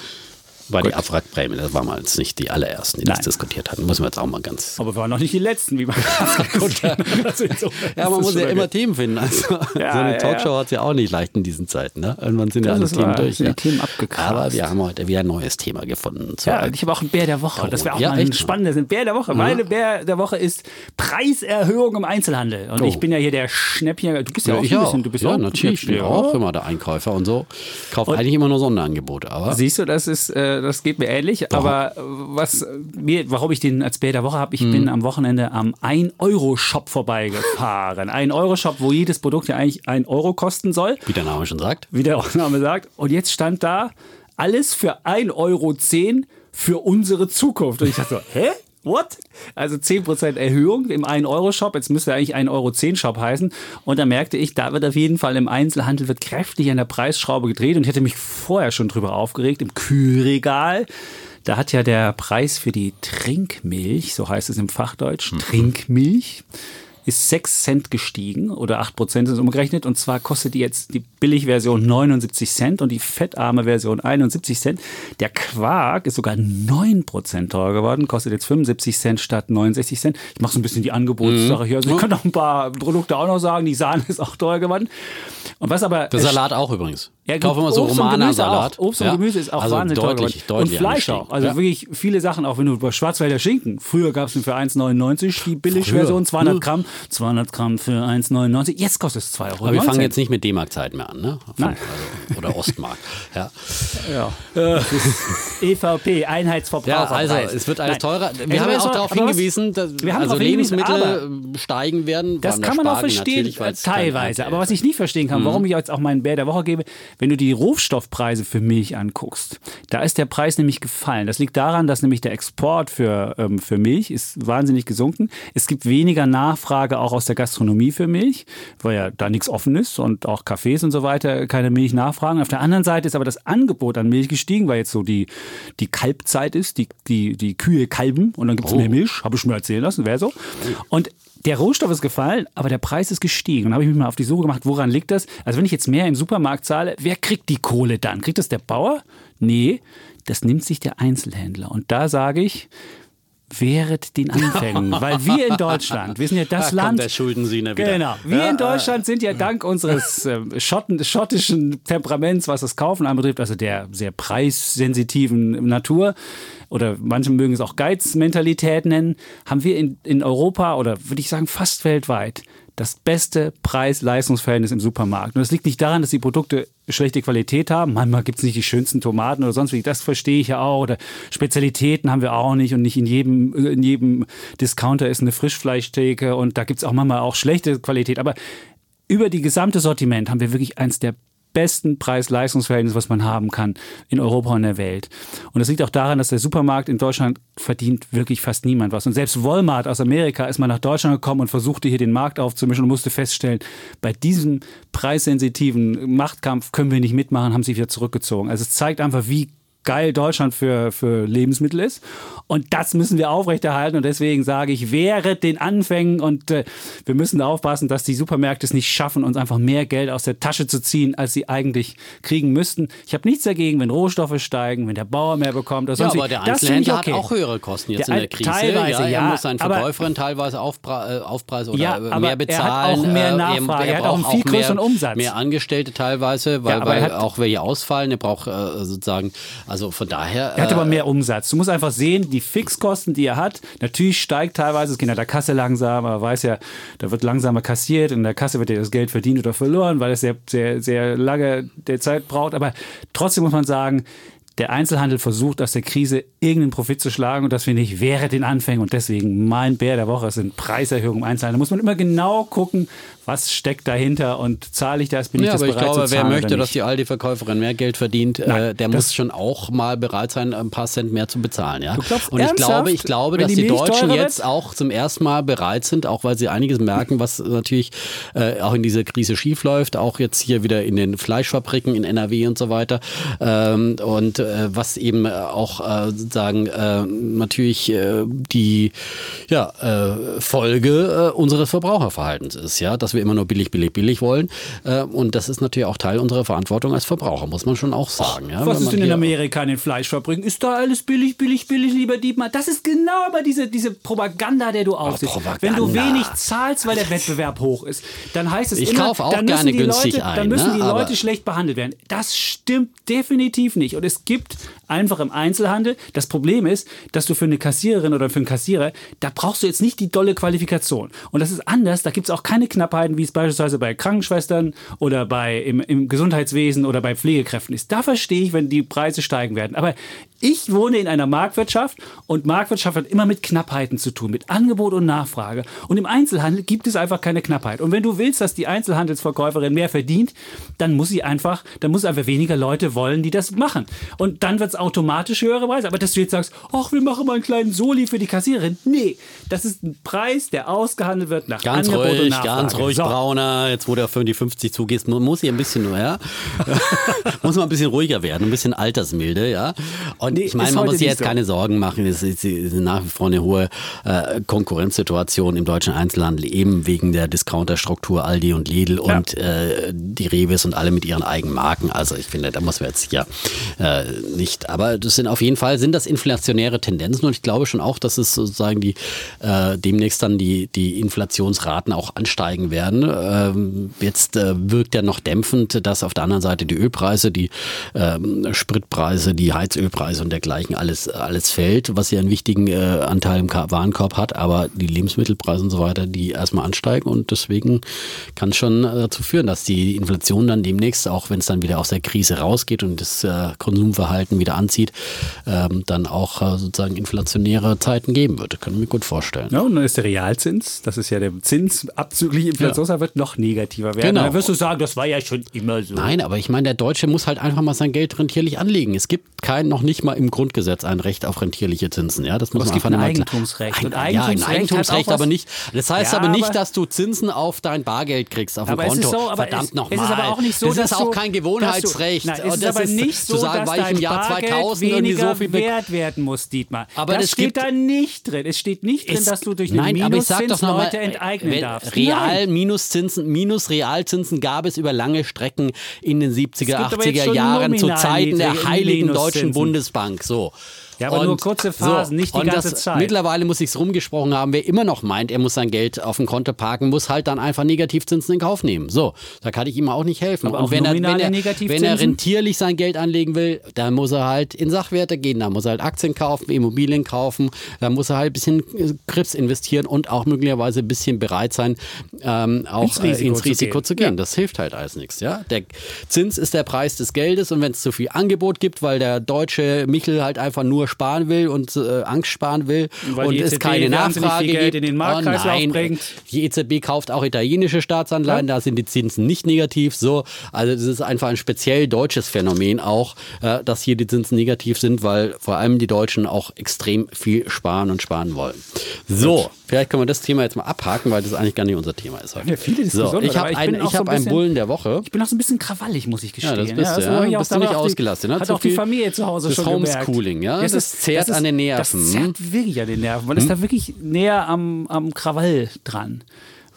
War die Abwrackprämie, das waren wir jetzt nicht die allerersten, die das Nein. diskutiert hatten. Müssen wir jetzt auch mal ganz. Aber wir waren noch nicht die Letzten, wie man also insofern Ja, man das muss ja immer gut. Themen finden. Also, so Ja, eine ja, Talkshow hat es ja auch nicht leicht in diesen Zeiten. Ne? Irgendwann sind ja Das alle ist Themen wahr, durch. sind die Ja. Themen abgegrast. Aber wir haben heute wieder ein neues Thema gefunden. So, Ja, ich habe auch einen Bär der Woche. Das wäre auch Ja, mal ein echt? spannendes. Ein Bär der Woche. Meine Bär der Woche ist Preiserhöhung im Einzelhandel. Und Oh. ich bin ja hier der Schnäppchen. Du bist ja, ja, auch ich ein bisschen. Du bist ja, auch ein natürlich. Ich bin auch ja. immer der Einkäufer und so. Kaufe eigentlich immer nur Sonderangebote. Aber Siehst du, das ist, äh, das geht mir ähnlich. Aber äh, was mir, warum ich den als Bär der Woche habe, ich Hm. bin am Wochenende am 1-Euro-Shop vorbeigefahren. Ein Euro-Shop, wo jedes Produkt ja eigentlich 1 Euro kosten soll. wie der Name schon sagt, wie der Name sagt. Und jetzt stand da alles für 1,10 Euro für unsere Zukunft. Und ich dachte so, hä? What? Also 10% Erhöhung im 1-Euro-Shop. Jetzt müsste eigentlich 1,10-Euro-Shop heißen. Und da merkte ich, da wird auf jeden Fall im Einzelhandel wird kräftig an der Preisschraube gedreht. Und ich hätte mich vorher schon drüber aufgeregt. Im Kühlregal. Da hat ja der Preis für die Trinkmilch, so heißt es im Fachdeutsch, Trinkmilch, ist 6 Cent gestiegen oder 8 Prozent ist umgerechnet. Und zwar kostet die jetzt die Billigversion 79 Cent und die fettarme Version 71 Cent. Der Quark ist sogar 9 Prozent teurer geworden, kostet jetzt 75 Cent statt 69 Cent. Ich mache so ein bisschen die Angebotssache hier. Also ich kann noch ein paar Produkte auch noch sagen. Die Sahne ist auch teuer geworden. Und was aber der Salat auch übrigens. Ja, kaufe immer so Obst auch. Obst und. Gemüse ist auch also wahnsinnig teuer deutlich, geworden. deutlich Und Fleisch auch. Also ja. wirklich viele Sachen, auch wenn du über Schwarzwälder Schinken. Früher gab es für 1,99 die Billigversion, Früher. 200 Hm. Gramm, 200 Gramm für 1,99. Jetzt kostet es 2 Euro. Aber wir fangen jetzt nicht mit D-Mark-Zeit mehr an, ne? Nein. Also, oder Ostmark. Ja. Ja. EVP, Einheitsverbraucher. Ja, also es wird alles Nein. teurer. Es Wir haben ja auch alles darauf hingewiesen, dass also Lebensmittel steigen werden. Das kann man auch verstehen, teilweise. Aber was ich nicht verstehen kann, warum ich jetzt auch meinen Bär der Woche gebe, wenn du die Rohstoffpreise für Milch anguckst, da ist der Preis nämlich gefallen. Das liegt daran, dass nämlich der Export für, ähm, für Milch ist wahnsinnig gesunken. Es gibt weniger Nachfrage auch aus der Gastronomie für Milch, weil ja da nichts offen ist und auch Cafés und so weiter keine Milch nachfragen. Auf der anderen Seite ist aber das Angebot an Milch gestiegen, weil jetzt so die, die Kalbzeit ist, die, die, die Kühe kalben und dann gibt es oh. mehr Milch, habe ich mir erzählen lassen, wäre so. Und der Rohstoff ist gefallen, aber der Preis ist gestiegen. Und habe ich mich mal auf die Suche gemacht, woran liegt das? Also wenn ich jetzt mehr im Supermarkt zahle, wer kriegt die Kohle dann? Kriegt das der Bauer? Nee, das nimmt sich der Einzelhändler. Und da sage ich, wehret den Anfängen. Weil wir in Deutschland, wir sind ja das da Land. Kommt der Schuldensühner wieder. Genau. Wir ja, in Deutschland sind ja dank unseres äh, Schotten, schottischen Temperaments, was das Kaufen anbetrifft, also der sehr preissensitiven Natur, oder manche mögen es auch Geizmentalität nennen, haben wir in, in Europa oder würde ich sagen fast weltweit das beste Preis-Leistungsverhältnis im Supermarkt. Und das liegt nicht daran, dass die Produkte schlechte Qualität haben. Manchmal gibt es nicht die schönsten Tomaten oder sonst wie. Das verstehe ich ja auch. Oder Spezialitäten haben wir auch nicht. Und nicht in jedem, in jedem Discounter ist eine Frischfleischtheke. Und da gibt es auch manchmal auch schlechte Qualität. Aber über die gesamte Sortiment haben wir wirklich eins der besten Preis-Leistungsverhältnis, was man haben kann in Europa und der Welt. Und das liegt auch daran, dass der Supermarkt in Deutschland verdient wirklich fast niemand was. Und selbst Walmart aus Amerika ist mal nach Deutschland gekommen und versuchte hier den Markt aufzumischen und musste feststellen, bei diesem preissensitiven Machtkampf können wir nicht mitmachen, haben sich wieder zurückgezogen. Also es zeigt einfach, wie geil Deutschland für, für Lebensmittel ist. Und das müssen wir aufrechterhalten. Und deswegen sage ich, wehret den Anfängen. Und äh, wir müssen aufpassen, dass die Supermärkte es nicht schaffen, uns einfach mehr Geld aus der Tasche zu ziehen, als sie eigentlich kriegen müssten. Ich habe nichts dagegen, wenn Rohstoffe steigen, wenn der Bauer mehr bekommt. Oder ja, sonst aber der Einzelhändler okay. hat auch höhere Kosten jetzt der, in der Krise. Teilweise, ja. Er ja, muss seinen Verkäuferin teilweise Aufpre äh, Aufpreisen oder ja, mehr bezahlen. Er hat auch mehr Nachfrage. Er, er, er hat auch einen viel größeren mehr, Umsatz. Mehr Angestellte teilweise, weil, ja, weil auch welche ausfallen. Er braucht äh, sozusagen, also von daher er hat aber mehr Umsatz. Du musst einfach sehen, die Fixkosten, die er hat, natürlich steigt teilweise, es geht an der Kasse langsamer, man weiß ja, da wird langsamer kassiert, in der Kasse wird ja das Geld verdient oder verloren, weil es sehr, sehr, sehr lange der Zeit braucht. Aber trotzdem muss man sagen, der Einzelhandel versucht aus der Krise irgendeinen Profit zu schlagen und das finde ich wäre den Anfängen und deswegen mein Bär der Woche sind Preiserhöhungen im Einzelhandel. Da muss man immer genau gucken, was steckt dahinter und zahle ich das, bin ja, ich das aber bereit ich glaube, zu zahlen wer möchte, dass die Aldi-Verkäuferin mehr Geld verdient, äh, Nein, der muss schon auch mal bereit sein, ein paar Cent mehr zu bezahlen. Ja? Glaubst und ich glaube, ich glaube, dass die die, Deutschen jetzt wird? auch zum ersten Mal bereit sind, auch weil sie einiges merken, was natürlich äh, auch in dieser Krise schiefläuft, auch jetzt hier wieder in den Fleischfabriken in NRW und so weiter. Ähm, und äh, was eben auch äh, sozusagen äh, natürlich äh, die ja, äh, Folge äh, unseres Verbraucherverhaltens ist, ja, dass wir immer nur billig, billig, billig wollen. Äh, und das ist natürlich auch Teil unserer Verantwortung als Verbraucher, muss man schon auch sagen. Ja, Was ist denn in Amerika in den Fleischfabriken? Ist da alles billig, billig, billig, lieber Dietmar? Das ist genau aber diese, diese Propaganda, der du aufsiehst. Propaganda. Wenn du wenig zahlst, weil der Wettbewerb hoch ist, dann heißt es Ich immer, kaufe auch dann müssen gerne die günstig Leute, ein, Dann müssen ne? die Leute schlecht behandelt werden. Das stimmt definitiv nicht. Und es gibt einfach im Einzelhandel, das Problem ist, dass du für eine Kassiererin oder für einen Kassierer, da brauchst du jetzt nicht die dolle Qualifikation. Und das ist anders, da gibt es auch keine Knappheiten, wie es beispielsweise bei Krankenschwestern oder bei im, im Gesundheitswesen oder bei Pflegekräften ist. Da verstehe ich, wenn die Preise steigen werden. Aber ich wohne in einer Marktwirtschaft und Marktwirtschaft hat immer mit Knappheiten zu tun, mit Angebot und Nachfrage. Und im Einzelhandel gibt es einfach keine Knappheit. Und wenn du willst, dass die Einzelhandelsverkäuferin mehr verdient, dann muss sie einfach, dann muss einfach weniger Leute wollen, die das machen. Und dann wird es automatisch höhere Preise. Aber dass du jetzt sagst, ach, wir machen mal einen kleinen Soli für die Kassiererin. Nee, das ist ein Preis, der ausgehandelt wird nach Ganz Angebot und ruhig, Nachfrage. ganz ruhig, So. Brauner. Jetzt, wo du auf die 50 zugehst, mu- muss ich ein bisschen, ja, muss man ein bisschen ruhiger werden, ein bisschen altersmilde, ja. Und Nee, ich meine, man muss sich jetzt so. keine Sorgen machen. Es ist, nach wie vor eine hohe äh, Konkurrenzsituation im deutschen Einzelhandel, eben wegen der Discounterstruktur Aldi und Lidl und äh, die Reves und alle mit ihren eigenen Marken. Also ich finde, da muss man jetzt hier äh, nicht. Aber das sind auf jeden Fall sind das inflationäre Tendenzen und ich glaube schon auch, dass es sozusagen die demnächst dann die, die Inflationsraten auch ansteigen werden. Ähm, jetzt wirkt ja noch dämpfend, dass auf der anderen Seite die Ölpreise, die ähm, Spritpreise, die Heizölpreise und dergleichen alles, alles fällt, was ja einen wichtigen äh, Anteil im Warenkorb hat, aber die Lebensmittelpreise und so weiter, die erstmal ansteigen und deswegen kann es schon äh, dazu führen, dass die Inflation dann demnächst, auch wenn es dann wieder aus der Krise rausgeht und das äh, Konsumverhalten wieder anzieht, ähm, dann auch äh, sozusagen inflationäre Zeiten geben würde. Können wir mir gut vorstellen. Ja, und dann ist der Realzins, das ist ja der Zins abzüglich Inflation, ja. wird noch negativer werden. Genau. Dann wirst du sagen, das war ja schon immer so. Nein, aber ich meine, der Deutsche muss halt einfach mal sein Geld rentierlich anlegen. Es gibt kein, noch nicht mal im Grundgesetz ein Recht auf rentierliche Zinsen. Ja, das muss aber man es gibt ein Eigentumsrecht. Ein, und Eigentumsrecht, ja, ein Eigentumsrecht aber nicht. Das heißt ja, aber nicht, dass du Zinsen auf dein Bargeld kriegst, auf dem Konto. So, Verdammt nochmal. Es ist aber auch nicht so, das ist auch kein Gewohnheitsrecht. Nein, es ist aber nicht so, sagen, dass dein im Jahr 2000 weniger so viel wert werden muss, Dietmar. Aber das, steht da nicht drin. Es steht nicht drin, dass du durch einen nein, Minuszins Leute enteignen darfst. Real Minuszinsen, Minusrealzinsen gab es über lange Strecken in den 70er, 80er Jahren zu Zeiten der Heiligen Deutschen Bundesbank. So. Ja, aber und nur kurze Phasen, so, nicht die ganze das, Zeit. Mittlerweile muss ich es rumgesprochen haben, wer immer noch meint, er muss sein Geld auf dem Konto parken, muss halt dann einfach Negativzinsen in Kauf nehmen. So, da kann ich ihm auch nicht helfen. Aber und wenn er, wenn, er, wenn er rentierlich sein Geld anlegen will, dann muss er halt in Sachwerte gehen, dann muss er halt Aktien kaufen, Immobilien kaufen, dann muss er halt ein bisschen äh, Grips investieren und auch möglicherweise ein bisschen bereit sein, ähm, auch ins Risiko, äh, ins Risiko zu gehen. Zu gehen. Ja. Das hilft halt alles nichts. Ja? Der Zins ist der Preis des Geldes und wenn es zu viel Angebot gibt, weil der deutsche Michel halt einfach nur sparen will und äh, Angst sparen will Weil und es keine Nachfrage gibt. in den Marktkreislauf oh bringt. Die EZB kauft auch italienische Staatsanleihen, ja. da sind die Zinsen nicht negativ. So, also das ist einfach ein speziell deutsches Phänomen auch, äh, dass hier die Zinsen negativ sind, weil vor allem die Deutschen auch extrem viel sparen und sparen wollen. So, Gut. Vielleicht können wir das Thema jetzt mal abhaken, weil das eigentlich gar nicht unser Thema ist. Heute. Ja, viele Diskussionen. So, ich habe ein, ich hab einen Bullen der Woche. Ich bin auch so ein bisschen krawallig, muss ich gestehen. Ja, das bist ja, du, ja. bist du nicht ausgelastet. Ne? Hat auch die Familie zu Hause das schon Homeschooling, gemerkt. ja. Das, das zehrt das ist, an den Nerven. Das zerrt wirklich an den Nerven. Man hm? ist da wirklich näher am, am Krawall dran.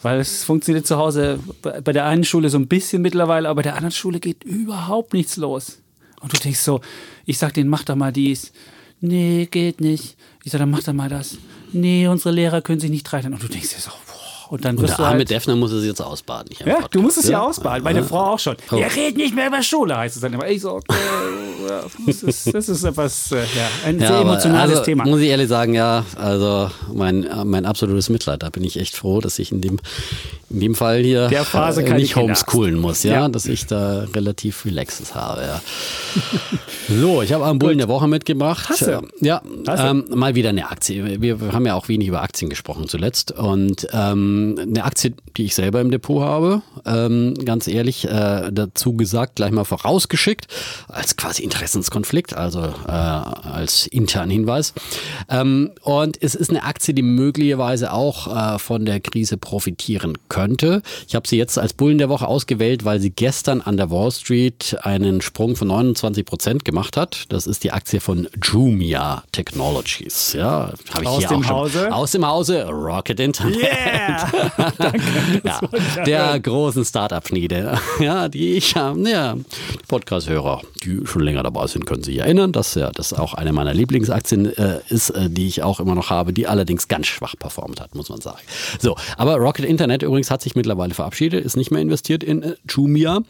Weil es funktioniert zu Hause bei der einen Schule so ein bisschen mittlerweile, aber bei der anderen Schule geht überhaupt nichts los. Und du denkst so, ich sag denen, mach doch mal dies. Nee, geht nicht. Ich sag, dann mach doch mal das. Nee, unsere Lehrer können sich nicht streiten. Und du denkst dir so, und dann wirst und der arme halt, Defner muss es jetzt ausbaden. ja, du musst es ja, ausbaden. Meine ja. Frau auch schon. Oh. Er redet nicht mehr über Schule, heißt es dann immer. Ich so, okay, das, ist, das ist etwas, äh, ja, ein ja, sehr emotionales also, Thema. Muss ich ehrlich sagen, ja, also mein, mein absolutes Mitleid. Da bin ich echt froh, dass ich in dem, in dem Fall hier äh, nicht homeschoolen muss, ja? ja, dass ich da relativ relaxes habe. Ja. so, ich habe einen Bullen der Woche mitgebracht. Hast du? Ja, ähm, mal wieder eine Aktie. Wir haben ja auch wenig über Aktien gesprochen zuletzt und ähm, eine Aktie, die ich selber im Depot habe, ähm, ganz ehrlich, äh, dazu gesagt, gleich mal vorausgeschickt, als quasi Interessenskonflikt, also äh, als internen Hinweis. Ähm, und es ist eine Aktie, die möglicherweise auch äh, von der Krise profitieren könnte. Ich habe sie jetzt als Bullen der Woche ausgewählt, weil sie gestern an der Wall Street einen Sprung von 29 Prozent gemacht hat. Das ist die Aktie von Jumia Technologies. Ja, habe ich aus hier dem auch schon. Hause? Aus dem Hause Rocket Internet. Yeah! Ja, der großen Startup-Schmiede, ja, die ich, ja, die Podcast-Hörer, die schon länger dabei sind, können sich erinnern, dass ja das auch eine meiner Lieblingsaktien äh, ist, äh, die ich auch immer noch habe, die allerdings ganz schwach performt hat, muss man sagen. So, aber Rocket Internet übrigens hat sich mittlerweile verabschiedet, ist nicht mehr investiert in äh, Jumia.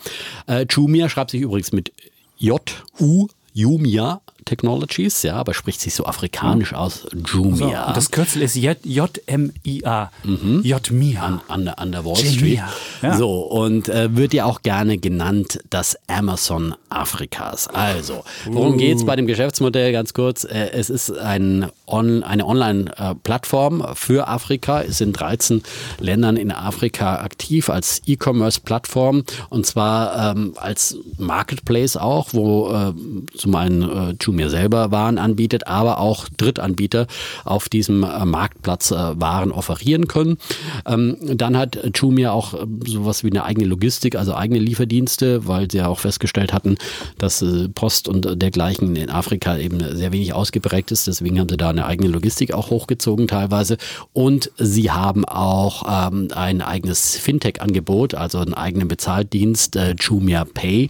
Äh, Jumia schreibt sich übrigens mit J-U Jumia Technologies, ja, aber spricht sich so afrikanisch aus, Jumia. So, das Kürzel ist J-M-I-A. Mhm. J-Mia. An, an, an, der Wall Street. Ja. So, und äh, wird ja auch gerne genannt das Amazon Afrikas. Also, worum uh. geht es bei dem Geschäftsmodell? Ganz kurz, äh, es ist ein on, eine Online-Plattform für Afrika, ist in 13 Ländern in Afrika aktiv als E-Commerce-Plattform und zwar ähm, als Marketplace auch, wo äh, zum einen äh, Jumia selber Waren anbietet, aber auch Drittanbieter auf diesem äh, Marktplatz äh, Waren offerieren können. Ähm, dann hat Jumia auch äh, sowas wie eine eigene Logistik, also eigene Lieferdienste, weil sie ja auch festgestellt hatten, dass Post und dergleichen in Afrika eben sehr wenig ausgeprägt ist. Deswegen haben sie da eine eigene Logistik auch hochgezogen teilweise. Und sie haben auch ähm, ein eigenes Fintech-Angebot, also einen eigenen Bezahldienst, Jumia Pay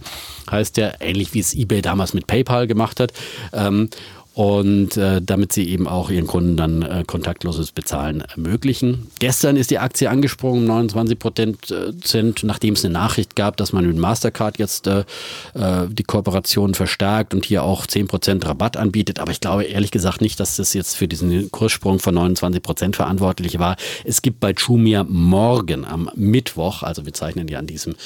heißt der, ähnlich wie es eBay damals mit PayPal gemacht hat. Ähm, und äh, damit sie eben auch ihren Kunden dann äh, kontaktloses Bezahlen ermöglichen. Gestern ist die Aktie angesprungen, 29 Prozent, äh, nachdem es eine Nachricht gab, dass man mit Mastercard jetzt äh, äh die Kooperation verstärkt und hier auch 10 Prozent Rabatt anbietet. Aber ich glaube ehrlich gesagt nicht, dass das jetzt für diesen Kurssprung von 29 Prozent verantwortlich war. Es gibt bei Jumia morgen am Mittwoch, also wir zeichnen ja an diesem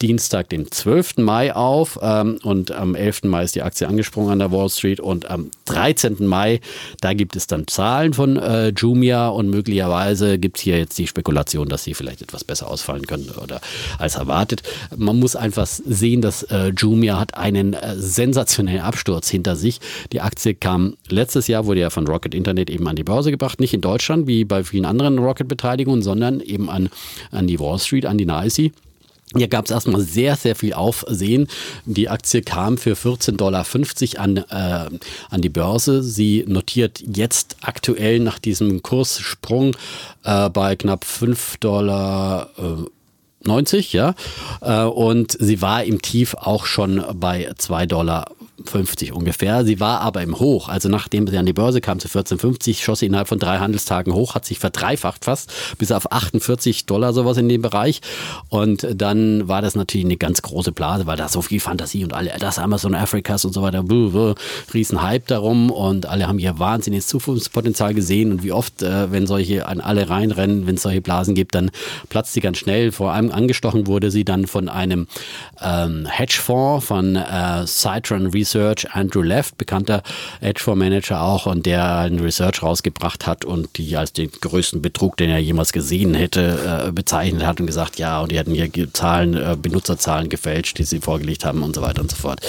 Dienstag, den 12. Mai auf ähm, und am 11. Mai ist die Aktie angesprungen an der Wall Street und am 13. Mai, da gibt es dann Zahlen von äh, Jumia und möglicherweise gibt es hier jetzt die Spekulation, dass sie vielleicht etwas besser ausfallen können oder als erwartet. Man muss einfach sehen, dass äh, Jumia hat einen äh, sensationellen Absturz hinter sich. Die Aktie kam letztes Jahr, wurde ja von Rocket Internet eben an die Börse gebracht, nicht in Deutschland wie bei vielen anderen Rocket-Beteiligungen, sondern eben an, an die Wall Street, an die NYSE. Hier gab es erstmal sehr, sehr viel Aufsehen. Die Aktie kam für 14,50 Dollar an, äh, an die Börse. Sie notiert jetzt aktuell nach diesem Kurssprung äh, bei knapp 5,90 Dollar. Äh, 90, ja. Äh, und sie war im Tief auch schon bei 2,50 Dollar 50 ungefähr. Sie war aber im Hoch. Also nachdem sie an die Börse kam zu 14,50, schoss sie innerhalb von drei Handelstagen hoch, hat sich verdreifacht fast bis auf 48 Dollar sowas in dem Bereich. Und dann war das natürlich eine ganz große Blase, weil da so viel Fantasie und alle, das Amazon Afrikas und so weiter, riesen Hype darum und alle haben hier wahnsinniges Zukunftspotenzial gesehen und wie oft, äh, wenn solche an alle reinrennen, wenn es solche Blasen gibt, dann platzt sie ganz schnell. Vor allem angestochen wurde sie dann von einem ähm, Hedgefonds von äh, Citron Research Research, Andrew Left, bekannter Hedgefonds-Manager auch, und der ein Research rausgebracht hat und die als den größten Betrug, den er jemals gesehen hätte, äh, bezeichnet hat und gesagt, ja, und die hatten hier Zahlen, äh, Benutzerzahlen gefälscht, die sie vorgelegt haben und so weiter und so fort.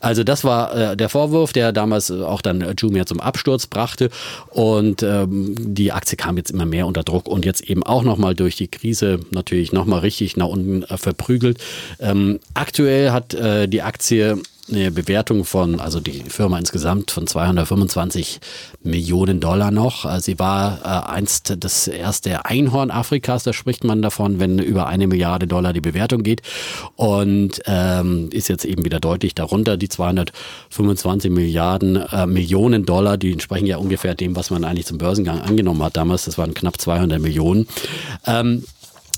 Also das war äh, der Vorwurf, der damals auch dann Jumia zum Absturz brachte und ähm, die Aktie kam jetzt immer mehr unter Druck und jetzt eben auch nochmal durch die Krise natürlich nochmal richtig nach unten äh, verprügelt. Ähm, aktuell hat äh, die Aktie eine Bewertung von, also die Firma insgesamt von 225 Millionen Dollar noch. Also sie war äh, einst das erste Einhorn Afrikas, da spricht man davon, wenn über eine Milliarde Dollar die Bewertung geht und ähm, ist jetzt eben wieder deutlich darunter. Die 225 Milliarden äh, Millionen Dollar, die entsprechen ja ungefähr dem, was man eigentlich zum Börsengang angenommen hat damals. Das waren knapp 200 Millionen. Ähm,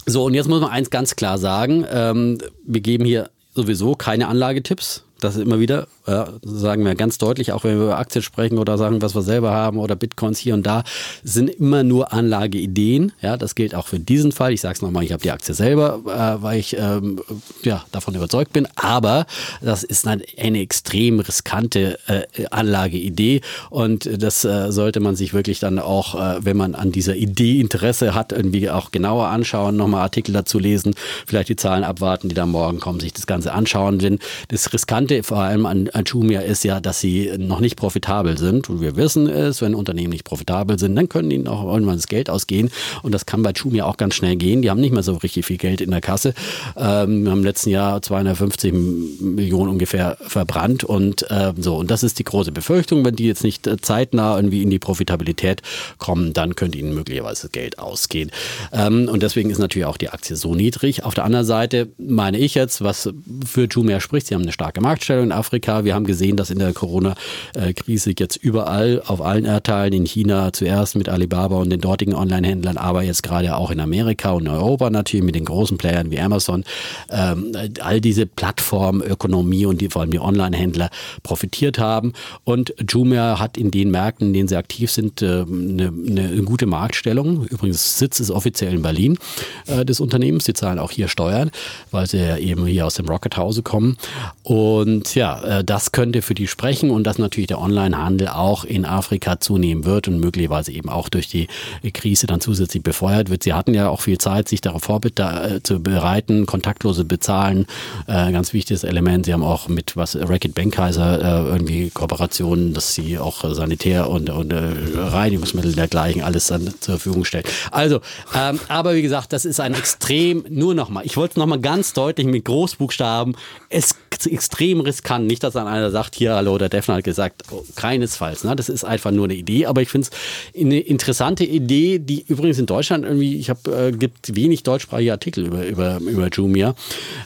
so, und jetzt muss man eins ganz klar sagen. Ähm, wir geben hier sowieso keine Anlagetipps. Das immer wieder ja, sagen wir ganz deutlich, auch wenn wir über Aktien sprechen oder sagen, was wir selber haben oder Bitcoins hier und da, sind immer nur Anlageideen. Ja, das gilt auch für diesen Fall. Ich sage es nochmal, ich habe die Aktie selber, äh, weil ich ähm, ja, davon überzeugt bin. Aber das ist eine, eine extrem riskante äh, Anlageidee und das äh, sollte man sich wirklich dann auch, äh, wenn man an dieser Idee Interesse hat, irgendwie auch genauer anschauen, nochmal Artikel dazu lesen, vielleicht die Zahlen abwarten, die da morgen kommen, sich das Ganze anschauen. Denn das Riskante vor allem an, an Jumia ist ja, dass sie noch nicht profitabel sind. Und wir wissen es, wenn Unternehmen nicht profitabel sind, dann können ihnen auch irgendwann das Geld ausgehen. Und das kann bei Jumia auch ganz schnell gehen. Die haben nicht mehr so richtig viel Geld in der Kasse. Ähm, wir haben im letzten Jahr 250 Millionen ungefähr verbrannt und äh, so. Und das ist die große Befürchtung. Wenn die jetzt nicht äh, zeitnah irgendwie in die Profitabilität kommen, dann könnte ihnen möglicherweise Geld ausgehen. Ähm, und deswegen ist natürlich auch die Aktie so niedrig. Auf der anderen Seite meine ich jetzt, was für Jumia spricht, sie haben eine starke Marktstellung in Afrika. Wir haben gesehen, dass in der Corona-Krise jetzt überall auf allen Erdteilen, in China zuerst mit Alibaba und den dortigen Online-Händlern, aber jetzt gerade auch in Amerika und Europa natürlich mit den großen Playern wie Amazon, ähm, all diese Plattformökonomie und die, vor allem die Online-Händler profitiert haben. Und Jumia hat in den Märkten, in denen sie aktiv sind, äh, eine, eine gute Marktstellung. Übrigens, Sitz ist offiziell in Berlin äh, des Unternehmens. Sie zahlen auch hier Steuern, weil sie ja eben hier aus dem Rocket Hause kommen. Und ja, äh, das könnte für die sprechen und dass natürlich der Onlinehandel auch in Afrika zunehmen wird und möglicherweise eben auch durch die Krise dann zusätzlich befeuert wird. Sie hatten ja auch viel Zeit, sich darauf vorzubereiten, kontaktlose Bezahlen, äh, ganz wichtiges Element. Sie haben auch mit was Racket Bankheiser äh, irgendwie Kooperationen, dass sie auch Sanitär und, und äh, Reinigungsmittel dergleichen alles dann zur Verfügung stellen. Also, ähm, aber wie gesagt, das ist ein extrem, nur nochmal, ich wollte es nochmal ganz deutlich mit Großbuchstaben, es ist extrem riskant, nicht, dass dann einer sagt, hier, hallo, der Defner hat gesagt, oh, keinesfalls. Ne? Das ist einfach nur eine Idee, aber ich finde es eine interessante Idee, die übrigens in Deutschland irgendwie, ich habe, äh, gibt wenig deutschsprachige Artikel über, über, über Jumia,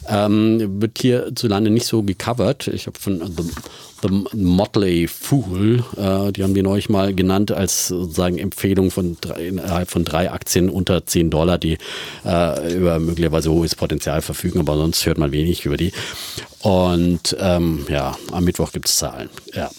ähm, wird hierzulande nicht so gecovert. Ich habe von The The Motley Fool. Äh, die haben die neulich mal genannt als sozusagen Empfehlung von drei, innerhalb von drei Aktien unter 10 Dollar, die äh, über möglicherweise hohes Potenzial verfügen, aber sonst hört man wenig über die. Und ähm, ja, am Mittwoch gibt es Zahlen. Ja.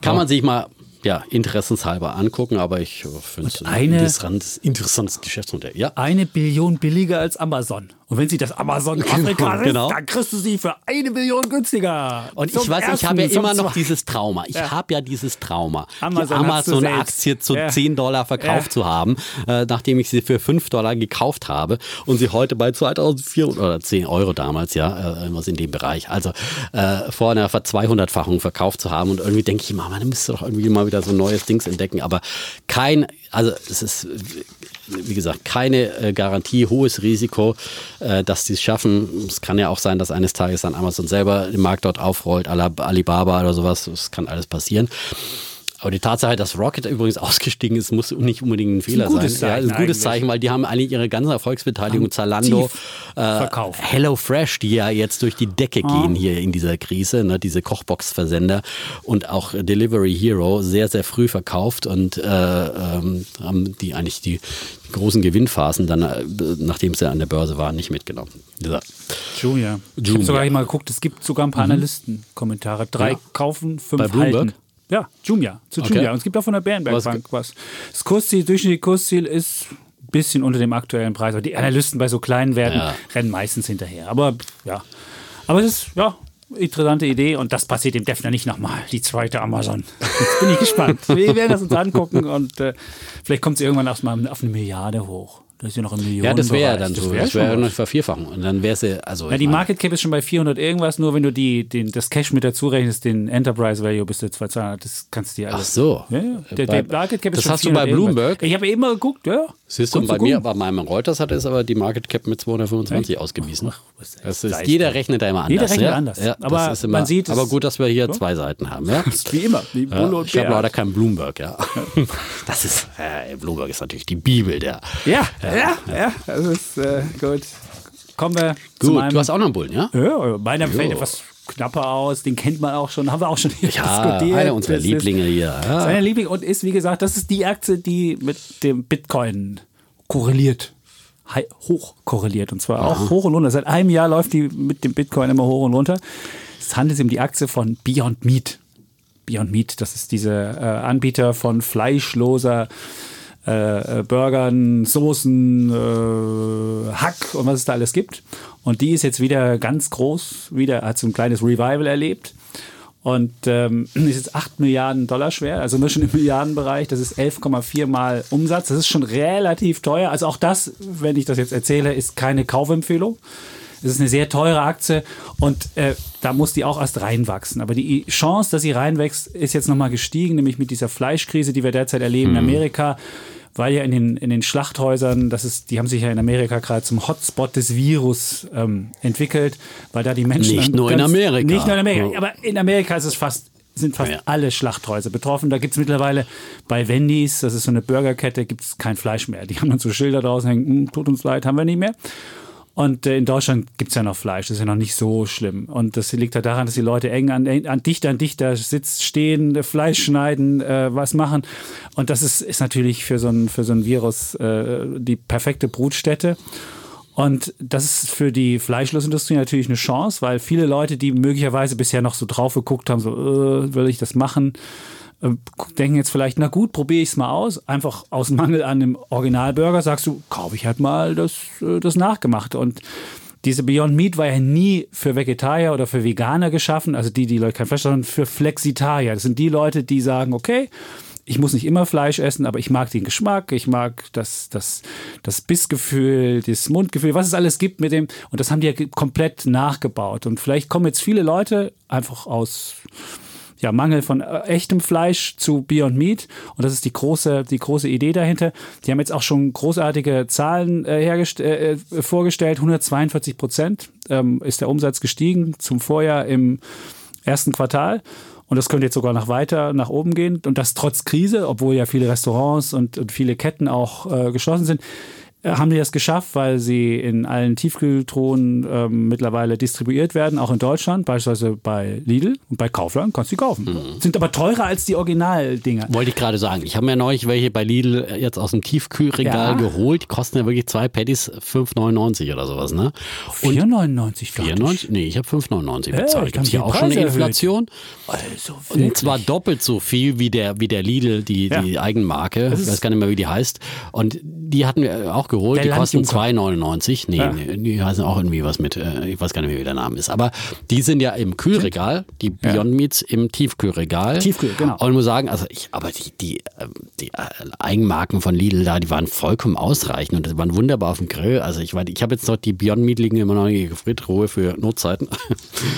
Kann man sich mal ja, interessenshalber angucken, aber ich finde es ein interessantes, interessantes Geschäftsmodell. Ja. Eine Billion billiger als Amazon. Und wenn sie das Amazon Afrika ist, genau. dann kriegst du sie für eine Billion günstiger. Und ich weiß, ersten, ich habe ja immer noch dieses Trauma. Ich ja. habe ja dieses Trauma, Amazon die Amazon-Aktie zu ja. 10 Dollar verkauft ja. zu haben, äh, nachdem ich sie für 5 Dollar gekauft habe und sie heute bei 2400 oder 10 Euro damals, ja, äh, irgendwas in dem Bereich, also äh, vor einer Ver 200-fachung verkauft zu haben. Und irgendwie denke ich immer, man müsste doch irgendwie mal wieder so ein neues Dings entdecken. Aber kein, also es ist wie gesagt, keine äh, Garantie, hohes Risiko, äh, dass die es schaffen. Es kann ja auch sein, dass eines Tages dann Amazon selber den Markt dort aufrollt, Alibaba oder sowas. Das kann alles passieren. Aber die Tatsache, dass Rocket übrigens ausgestiegen ist, muss nicht unbedingt ein Fehler ein sein. Zeichen ja, ein gutes eigentlich. Zeichen, weil die haben eigentlich ihre ganze Erfolgsbeteiligung, Zalando, äh, Hello Fresh, die ja jetzt durch die Decke ah. gehen hier in dieser Krise, ne, diese Kochbox-Versender und auch Delivery Hero sehr, sehr früh verkauft und äh, ähm, haben die eigentlich die, großen Gewinnphasen dann, äh, nachdem sie an der Börse waren, nicht mitgenommen. Ja. Jumia. Ich habe sogar mal geguckt, es gibt sogar ein paar mhm. Analysten-Kommentare. Drei ja. kaufen, fünf Bei Bloomberg? halten. Ja, Jumia, zu okay. Jumia. Und es gibt auch von der Bärenberg was. Das Kursziel, durchschnittliche Kursziel ist ein bisschen unter dem aktuellen Preis. Aber die Analysten bei so kleinen Werten ja. rennen meistens hinterher. Aber ja, aber es ist, ja, interessante Idee und das passiert dem Defner nicht nochmal, die zweite Amazon. Jetzt bin ich gespannt. Wir werden das uns angucken und äh, vielleicht kommt es irgendwann auf, mal auf eine Milliarde hoch. Das ist ja noch ein Millionen. Ja, das wäre ja dann das so. Wär das wäre ja eine Vervierfachung. Und dann wäre es ja, also. Ja, die Market Cap ist schon bei 400 irgendwas, nur wenn du die, den, das Cash mit dazu rechnest, den Enterprise Value bis zu 200, das kannst du dir alles. Ach so. Ja, ja. Der, bei, der Market Cap ist das schon hast du bei Bloomberg? Irgendwas. Ich habe immer geguckt, ja. Siehst du, bei mir, bei meinem Reuters hat es aber die Market Cap mit 225 ausgewiesen. Ach, das ist, jeder rechnet da immer anders. Jeder rechnet ja? anders. Ja, aber immer, man sieht Aber gut, dass wir hier zwei Seiten haben. Ja? Wie immer. Wie ja, ich habe leider keinen Bloomberg, ja. Das ist, äh, Bloomberg ist natürlich die Bibel der. Ja, ja, ja. Das ist äh, gut. Kommen wir gut, zu meinem, du hast auch noch einen Bullen, ja? Ja, meiner fällt etwas knapper aus, den kennt man auch schon, haben wir auch schon hier ja, diskutiert. Einer unserer das Lieblinge hier. Ja. Seine Liebling und ist, wie gesagt, das ist die Aktie, die mit dem Bitcoin korreliert. Hoch korreliert und zwar Aha. auch hoch und runter. Seit einem Jahr läuft die mit dem Bitcoin immer hoch und runter. Es handelt sich um die Aktie von Beyond Meat. Beyond Meat, das ist dieser äh, Anbieter von fleischloser äh, äh, Burgern, Soßen, äh, Hack und was es da alles gibt. Und die ist jetzt wieder ganz groß, wieder hat so ein kleines Revival erlebt. Und ähm, ist jetzt 8 Milliarden Dollar schwer, also wir schon im Milliardenbereich. Das ist 11,4 Mal Umsatz. Das ist schon relativ teuer. Also auch das, wenn ich das jetzt erzähle, ist keine Kaufempfehlung. Es ist eine sehr teure Aktie und äh, da muss die auch erst reinwachsen. Aber die Chance, dass sie reinwächst, ist jetzt nochmal gestiegen, nämlich mit dieser Fleischkrise, die wir derzeit erleben mhm. in Amerika weil ja in den, in den Schlachthäusern, das ist, die haben sich ja in Amerika gerade zum Hotspot des Virus ähm, entwickelt, weil da die Menschen. Nicht nur ganz, in Amerika. Nicht nur in Amerika, aber in Amerika ist es fast sind fast ja. alle Schlachthäuser betroffen. Da gibt es mittlerweile bei Wendy's, das ist so eine Burgerkette, gibt es kein Fleisch mehr. Die haben dann so Schilder draußen hängen, hm, tut uns leid, haben wir nicht mehr. Und äh, in Deutschland gibt es ja noch Fleisch, das ist ja noch nicht so schlimm. Und das liegt halt daran, dass die Leute eng an, an dichter an dichter sitzt, stehen, Fleisch schneiden, äh, was machen. Und das ist, ist natürlich für so ein, für so ein Virus äh, die perfekte Brutstätte. Und das ist für die Fleischlosindustrie natürlich eine Chance, weil viele Leute, die möglicherweise bisher noch so drauf geguckt haben, so, äh, will ich das machen, äh, denken jetzt vielleicht, na gut, probiere ich es mal aus. Einfach aus Mangel an einem Originalburger sagst du, kaufe ich halt mal das, äh, das Nachgemachte. Und diese Beyond Meat war ja nie für Vegetarier oder für Veganer geschaffen, also die, die Leute kein Fleisch, sondern für Flexitarier. Das sind die Leute, die sagen, okay, ich muss nicht immer Fleisch essen, aber ich mag den Geschmack, ich mag das, das, das Bissgefühl, das Mundgefühl, was es alles gibt mit dem. Und das haben die ja komplett nachgebaut. Und vielleicht kommen jetzt viele Leute einfach aus ja, Mangel von äh, echtem Fleisch zu Beyond Meat. Und das ist die große, die große Idee dahinter. Die haben jetzt auch schon großartige Zahlen äh, äh, äh vorgestellt. 142 Prozent ähm, ist der Umsatz gestiegen zum Vorjahr im ersten Quartal. Und das könnte jetzt sogar noch weiter nach oben gehen. Und das trotz Krise, obwohl ja viele Restaurants und, und viele Ketten auch äh, geschlossen sind. Äh, haben die das geschafft, weil sie in allen Tiefkühltruhen ähm, mittlerweile distribuiert werden, auch in Deutschland, beispielsweise bei Lidl und bei Kaufland kannst du die kaufen. Mhm. Sind aber teurer als die Originaldinger. Wollte ich gerade sagen. Ich habe mir neulich welche bei Lidl jetzt aus dem Tiefkühlregal ja. geholt. Die kosten ja wirklich zwei Patties 5,99 oder sowas, ne? 4,99 4,99? Nee, ich habe 5,99 bezahlt. Hey, Gibt hier auch schon eine Inflation? Also, und zwar doppelt so viel wie der, wie der Lidl, die, ja. die Eigenmarke. Ich weiß gar nicht mehr, wie die heißt. Und die hatten wir auch geholt. Der die kosten 2,99. Nee, ja. nee, die heißen auch irgendwie was mit, äh, ich weiß gar nicht mehr, wie der Name ist. Aber die sind ja im Kühlregal, die Beyond. Meats im Tiefkühlregal. Tiefkühl, genau. Und ich muss sagen, also ich, aber die, die, ähm, die äh, Eigenmarken von Lidl da, die waren vollkommen ausreichend und die waren wunderbar auf dem Grill. Also ich, ich habe jetzt dort die Beyond Meat liegen immer noch in Gefriertruhe für Notzeiten.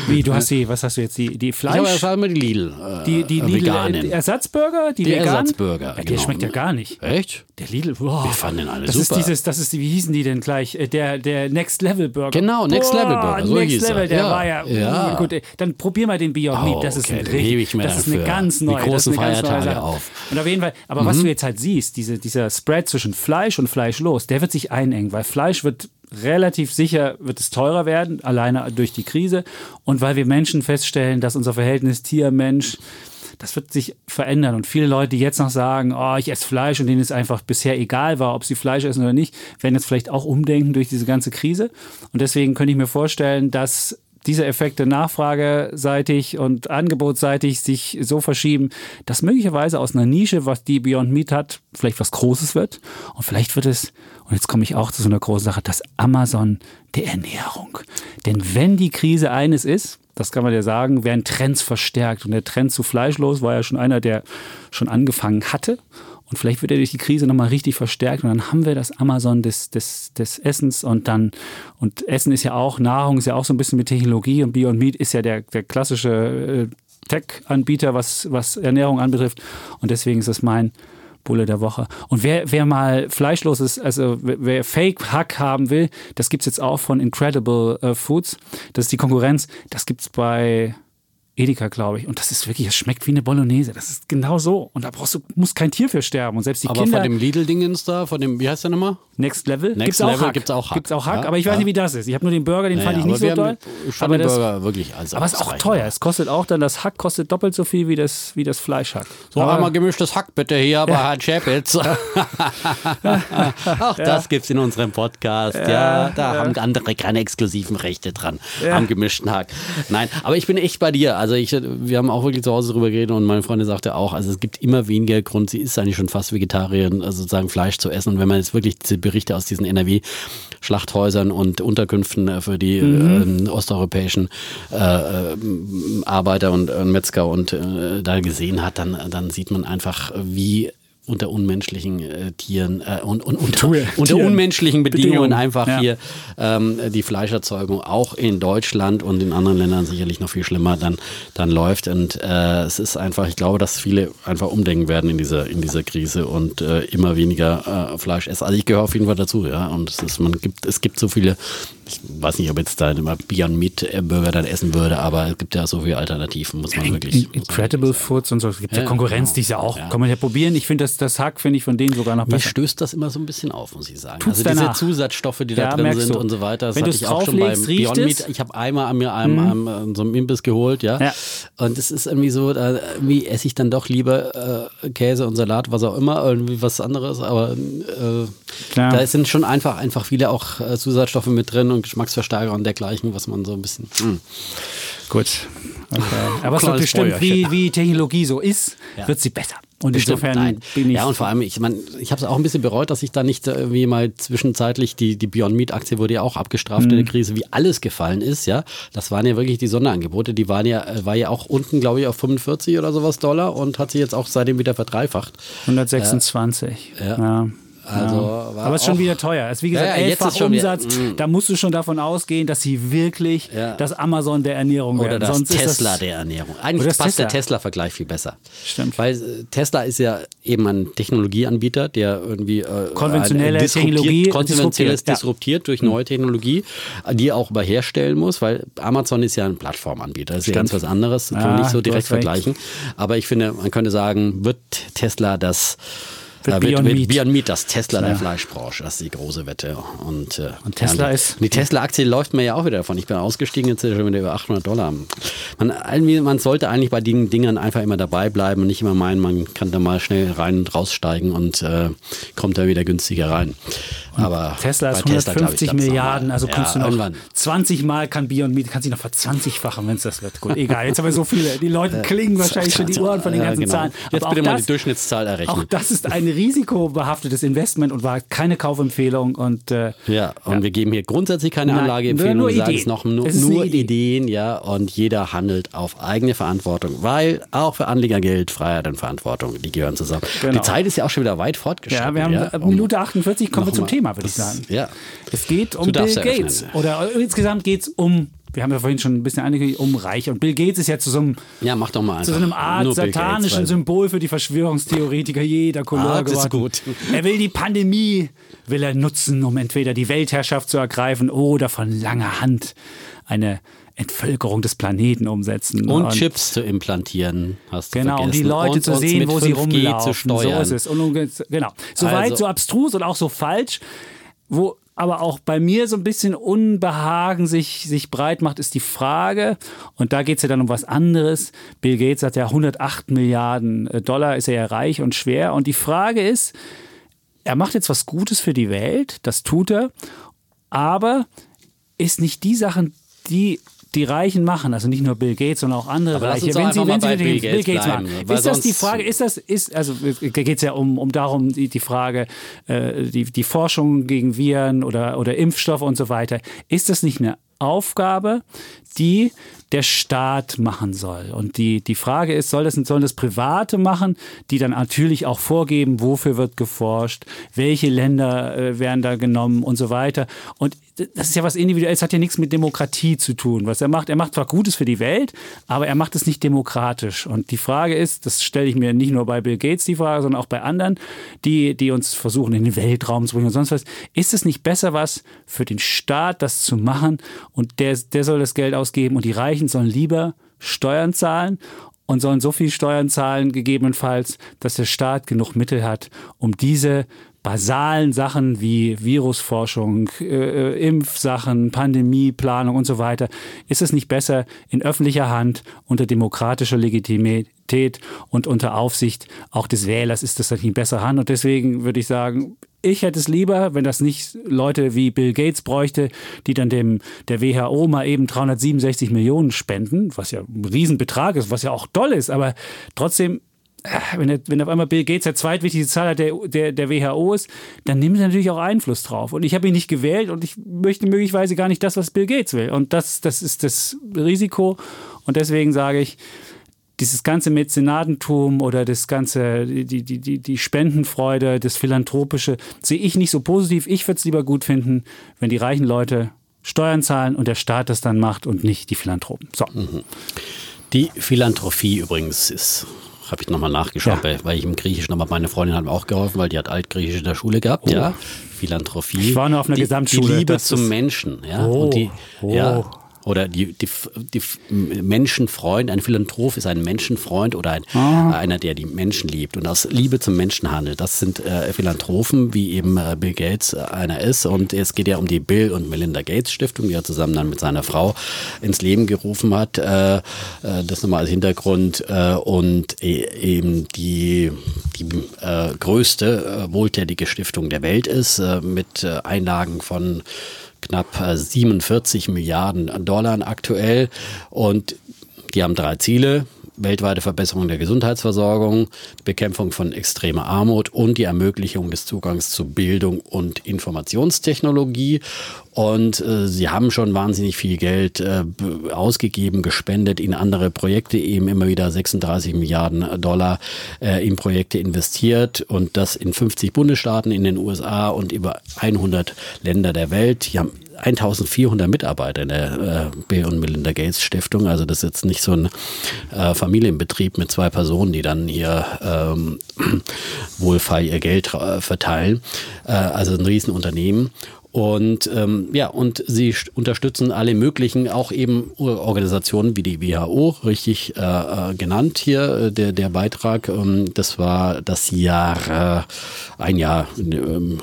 Wie, du hast die, was hast du jetzt, die, die Fleisch? Ich habe immer die Lidl. Äh, die, die Lidl Veganen. Ersatzburger? Die, die Ersatzburger. Ja, der genau. schmeckt ja gar nicht. Echt? Der Lidl, boah. Wir fanden den alle das super. Ist dieses, das ist, wie hießen die denn gleich? Äh, der, der Next Level Burger. Genau, Next boah, Level Burger. So Next Level, der ja. war ja, ja. gut. Dann probier mal den Beyond oh, Meat. Das ist, okay, ein richtig, das ist eine ganz neue. Die großen Feiertage auf. Und auf jeden Fall, aber mhm. was du jetzt halt siehst, diese, dieser Spread zwischen Fleisch und Fleischlos, der wird sich einengen, weil Fleisch wird relativ sicher wird es teurer werden, alleine durch die Krise. Und weil wir Menschen feststellen, dass unser Verhältnis Tier-Mensch das wird sich verändern. Und viele Leute, die jetzt noch sagen, oh, ich esse Fleisch und denen es einfach bisher egal war, ob sie Fleisch essen oder nicht, werden jetzt vielleicht auch umdenken durch diese ganze Krise. Und deswegen könnte ich mir vorstellen, dass diese Effekte nachfrageseitig und angebotsseitig sich so verschieben, dass möglicherweise aus einer Nische, was die Beyond Meat hat, vielleicht was Großes wird. Und vielleicht wird es, und jetzt komme ich auch zu so einer großen Sache, das Amazon der Ernährung. Denn wenn die Krise eines ist, das kann man ja sagen, werden Trends verstärkt. Und der Trend zu fleischlos war ja schon einer, der schon angefangen hatte. Und vielleicht wird er durch die Krise nochmal richtig verstärkt. Und dann haben wir das Amazon des, des, des Essens. Und dann, und Essen ist ja auch, Nahrung ist ja auch so ein bisschen mit Technologie. Und Beyond Meat ist ja der, der klassische äh, Tech-Anbieter, was, was Ernährung anbetrifft. Und deswegen ist das mein Bulle der Woche. Und wer, wer mal fleischloses, also wer Fake-Hack haben will, das gibt es jetzt auch von Incredible äh, Foods. Das ist die Konkurrenz. Das gibt es bei Edeka, glaube ich. Und das ist wirklich, es schmeckt wie eine Bolognese. Das ist genau so. Und da brauchst du, muss kein Tier für sterben. Und selbst die aber Kinder. von dem Lidl-Dingens da, von dem, wie heißt der nochmal? Next Level? Next gibt's Level auch Hack. gibt's auch Hack. Gibt's auch Hack, ja, aber ich weiß ja. nicht, wie das ist. Ich habe nur den Burger, den naja, fand ich nicht so toll. Aber das, Burger wirklich als aber es ist auch teuer. Es kostet auch dann, das Hack kostet doppelt so viel wie das, wie das Fleischhack. So aber, einmal gemischtes Hack bitte hier ja. bei Herrn Schäpitz. auch das gibt's in unserem Podcast. Ja, da haben andere keine exklusiven Rechte dran am gemischten Hack. Nein, aber ich bin echt bei dir. Also ich, wir haben auch wirklich zu Hause drüber geredet und meine Freundin sagte auch, also es gibt immer weniger Grund, sie ist eigentlich schon fast Vegetarierin, also sozusagen Fleisch zu essen. Und wenn man jetzt wirklich diese Berichte aus diesen NRW-Schlachthäusern und Unterkünften äh, für die mhm. äh, osteuropäischen äh, äh, Arbeiter und äh, Metzger und äh, da gesehen hat, dann, dann sieht man einfach, wie unter unmenschlichen äh, Tieren äh, und, und unter, unter unmenschlichen Bedingungen, einfach ja. hier ähm, die Fleischerzeugung auch in Deutschland und in anderen Ländern sicherlich noch viel schlimmer dann, dann läuft. Und äh, es ist einfach, ich glaube, dass viele einfach umdenken werden in dieser, in dieser Krise und äh, immer weniger äh, Fleisch essen. Also ich gehöre auf jeden Fall dazu, ja. Und es ist, man gibt, es gibt so viele, ich weiß nicht, ob jetzt da immer Beyond Meat Burger dann essen würde, aber es gibt ja so viele Alternativen, muss man wirklich. Incredible Foods und so. Es gibt ja, ja Konkurrenz, genau. die ist ja auch, ja. kann man ja probieren. Ich finde das das, Hack finde ich von denen sogar noch besser. Mir stößt das immer so ein bisschen auf, muss ich sagen. Tut's also diese danach. Zusatzstoffe, die Ja, da drin sind du. und so weiter, das Wenn hatte ich auch schon beim Beyond. Meat. Ich habe einmal an mir einem, einem, äh, so einem Imbiss geholt, ja. Ja. Und es ist irgendwie so, da, irgendwie esse ich dann doch lieber äh, Käse und Salat, was auch immer, irgendwie was anderes, aber äh, da sind schon einfach, einfach viele auch äh, Zusatzstoffer mit drin und Geschmacksverstärker und dergleichen, was man so ein bisschen. Mh. Gut. Okay. Aber es wird bestimmt, wie, wie Technologie so ist, Ja. wird sie besser. Und insofern nein. bin ich. Ja, und vor allem, ich meine, ich habe es auch ein bisschen bereut, dass ich da nicht äh, irgendwie mal zwischenzeitlich die, die Beyond Meat Aktie wurde ja auch abgestraft Mhm. in der Krise, wie alles gefallen ist, ja. Das waren ja wirklich die Sonderangebote, die waren ja, äh, war ja auch unten, glaube ich, auf 45 oder sowas Dollar und hat sich jetzt auch seitdem wieder verdreifacht. 126. Ja. ja. Also, ja. war Aber es ist schon wieder teuer. Es ist wie gesagt Ja, ja, elffach schon wieder- Umsatz. Mm. Da musst du schon davon ausgehen, dass sie wirklich Ja. das Amazon der Ernährung Oder werden. das Sonst ist Tesla das, der Ernährung. Oder Eigentlich passt der Tesla. Tesla-Vergleich viel besser. Stimmt. Weil äh, Tesla ist ja eben ein Technologieanbieter, der irgendwie äh, Konventionelle ein- disruptiert- Technologie konventionelles disruptiert, durch neue Technologie, die er auch aber herstellen muss, weil Amazon ist ja ein Plattformanbieter. Das ist ja ganz was anderes, das kann man Ah, nicht so direkt vergleichen. Aber ich finde, man könnte sagen, wird Tesla das wird, Beyond, wird, Meat. Beyond Meat, das Tesla ja. der Fleischbranche, das ist die große Wette. Und, äh, und Tesla ja, ist. Die Tesla-Aktie läuft mir ja auch wieder davon. Ich bin ausgestiegen, jetzt schon wieder über 800 Dollar. Man, man sollte eigentlich bei den Dingern einfach immer dabei bleiben und nicht immer meinen, man kann da mal schnell rein und raussteigen und äh, kommt da wieder günstiger rein. Aber Tesla ist 150 Tesla, ich, Milliarden, also kannst ja, du noch irgendwann. 20 Mal kann Beyond Meat, kannst du noch verzwanzigfachen, wenn es das wird. Gut, egal. Jetzt haben wir so viele. Die Leute klingen wahrscheinlich schon die Ohren von den ganzen genau. Zahlen. Jetzt bitte mal die Durchschnittszahl errechnen. Auch das ist ein risikobehaftetes Investment und war keine Kaufempfehlung. Und, äh, ja, und ja. wir geben hier grundsätzlich keine Nein, Anlageempfehlung. Nur, nur Ideen. Noch, nur, nur Idee. Ideen, ja. Und jeder handelt auf eigene Verantwortung, weil auch für Anleger Geld, Freiheit und Verantwortung, die gehören zusammen. Genau. Die Zeit ist ja auch schon wieder weit fortgeschritten. Ja, wir haben ja, um Minute 48, kommen wir zum Thema, würde ich sagen. Ja. Es geht um Bill Gates. Oder insgesamt geht es um wir haben ja vorhin schon ein bisschen angekündigt, um Reich. Und Bill Gates ist ja zu so einem, ja, mach doch mal zu so einem Art satanischen Gates, Symbol für die Verschwörungstheoretiker jeder Couleur ah, geworden. Ist gut. Er will die Pandemie, will er nutzen, um entweder die Weltherrschaft zu ergreifen oder von langer Hand eine Entvölkerung des Planeten umsetzen. Und, und Chips zu implantieren, hast du Genau, vergessen. um die Leute und, zu sehen, wo sie rumlaufen. Zu steuern. So ist es. Und, genau. So also. weit, so abstrus und auch so falsch, wo aber auch bei mir so ein bisschen Unbehagen sich, sich breit macht, ist die Frage, und da geht es ja dann um was anderes. Bill Gates hat ja 108 Milliarden äh, Dollar, ist er ja reich und schwer. Und die Frage ist, er macht jetzt was Gutes für die Welt, das tut er, aber ist nicht die Sachen, die die Reichen machen, also nicht nur Bill Gates, sondern auch andere Aber Reiche. Wenn sie, wenn sie Bill, Bill Gates, machen, ist das die Frage? Ist das, ist, also geht es ja um, um darum, die, die Frage, äh, die, die Forschung gegen Viren oder, oder Impfstoffe und so weiter. Ist das nicht eine Aufgabe, die der Staat machen soll. Und die, die Frage ist, soll das, sollen das Private machen, die dann natürlich auch vorgeben, wofür wird geforscht, welche Länder äh, werden da genommen und so weiter. Und das ist ja was Individuelles, hat ja nichts mit Demokratie zu tun. Was er macht, er macht zwar Gutes für die Welt, aber er macht es nicht demokratisch. Und die Frage ist, das stelle ich mir nicht nur bei Bill Gates die Frage, sondern auch bei anderen, die, die uns versuchen, in den Weltraum zu bringen und sonst was. Ist es nicht besser was für den Staat, das zu machen und der, der soll das Geld ausgeben und die Reichen sollen lieber Steuern zahlen und sollen so viel Steuern zahlen, gegebenenfalls, dass der Staat genug Mittel hat, um diese basalen Sachen wie Virusforschung, äh, äh, Impfsachen, Pandemieplanung und so weiter, ist es nicht besser in öffentlicher Hand unter demokratischer Legitimität und unter Aufsicht auch des Wählers ist das nicht in besserer Hand. Und deswegen würde ich sagen, ich hätte es lieber, wenn das nicht Leute wie Bill Gates bräuchte, die dann dem der WHO mal eben 367 Millionen spenden, was ja ein Riesenbetrag ist, was ja auch toll ist, aber trotzdem wenn, er, wenn auf einmal Bill Gates der zweitwichtigste Zahler der, der, der WHO ist, dann nimmt er natürlich auch Einfluss drauf. Und ich habe ihn nicht gewählt und ich möchte möglicherweise gar nicht das, was Bill Gates will. Und das, das ist das Risiko. Und deswegen sage ich, dieses ganze Mäzenatentum oder das ganze, die, die, die, die Spendenfreude, das Philanthropische, sehe ich nicht so positiv. Ich würde es lieber gut finden, wenn die reichen Leute Steuern zahlen und der Staat das dann macht und nicht die Philanthropen. So. Mhm. Die Philanthropie übrigens ist habe ich nochmal nachgeschaut, ja. weil ich im Griechischen, aber meine Freundin hat mir auch geholfen, weil die hat Altgriechisch in der Schule gehabt, oh. ja. Philanthropie. Ich war nur auf einer die, Gesamtschule. Die Liebe zum Menschen, ja. Oh. Und die, oh. ja, oder die, die, die Menschenfreund, ein Philanthrop ist ein Menschenfreund oder ein, ah. einer, der die Menschen liebt und aus Liebe zum Menschen handelt. Das sind äh, Philanthropen, wie eben äh, Bill Gates äh, einer ist. Und es geht ja um die Bill und Melinda Gates Stiftung, die er zusammen dann mit seiner Frau ins Leben gerufen hat. Äh, äh das nochmal als Hintergrund. Äh, und e eben die, die größte wohltätige Stiftung der Welt ist, mit Einlagen von knapp 47 äh, Milliarden Dollar aktuell. Und die haben drei Ziele weltweite Verbesserung der Gesundheitsversorgung, Bekämpfung von extremer Armut und die Ermöglichung des Zugangs zu Bildung und Informationstechnologie. Und äh, sie haben schon wahnsinnig viel Geld äh, ausgegeben, gespendet in andere Projekte, eben immer wieder 36 Milliarden Dollar äh, in Projekte investiert und das in 50 Bundesstaaten in den USA und über 100 Länder der Welt. Die haben 1400 Mitarbeiter in der äh, Bill und Melinda Gates Stiftung. Also das ist jetzt nicht so ein äh, Familienbetrieb mit zwei Personen, die dann ihr ähm, wohlfeil ihr Geld äh, verteilen. Äh, also ein Riesenunternehmen. Und ähm, ja, und sie unterstützen alle möglichen, auch eben Organisationen wie die WHO, richtig äh, äh genannt hier, äh, der, der Beitrag. Ähm, das war das Jahr, äh, ein Jahr, äh,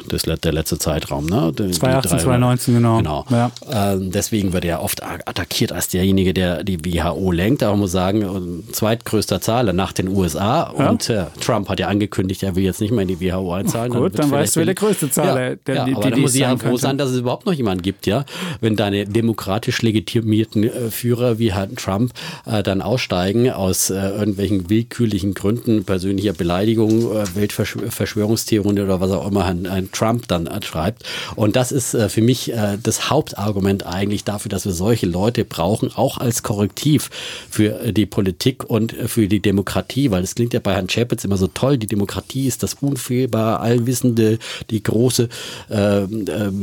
das, der letzte Zeitraum. Ne? 2018, 2019, genau. genau. Ja. Äh, deswegen wird er oft attackiert als derjenige, der die WHO lenkt. Aber man muss sagen, äh, zweitgrößter Zahler nach den USA. Ja. Und äh, Trump hat ja angekündigt, er will jetzt nicht mehr in die WHO einzahlen. Gut, dann, dann weißt du, wer der größte Zahler ja, der, ja, die, die, ich ja froh sein, dass es überhaupt noch jemanden gibt, ja. Wenn deine demokratisch legitimierten äh, Führer wie Herrn Trump äh, dann aussteigen aus äh, irgendwelchen willkürlichen Gründen, persönlicher Beleidigung, äh, Weltverschwörungstheorien oder was auch immer Herrn, Herrn Trump dann äh, schreibt. Und das ist äh, für mich das Hauptargument eigentlich dafür, dass wir solche Leute brauchen, auch als Korrektiv für die Politik und für die Demokratie, weil es klingt ja bei Herrn Chapitz immer so toll, die Demokratie ist das unfehlbar, allwissende, die große äh,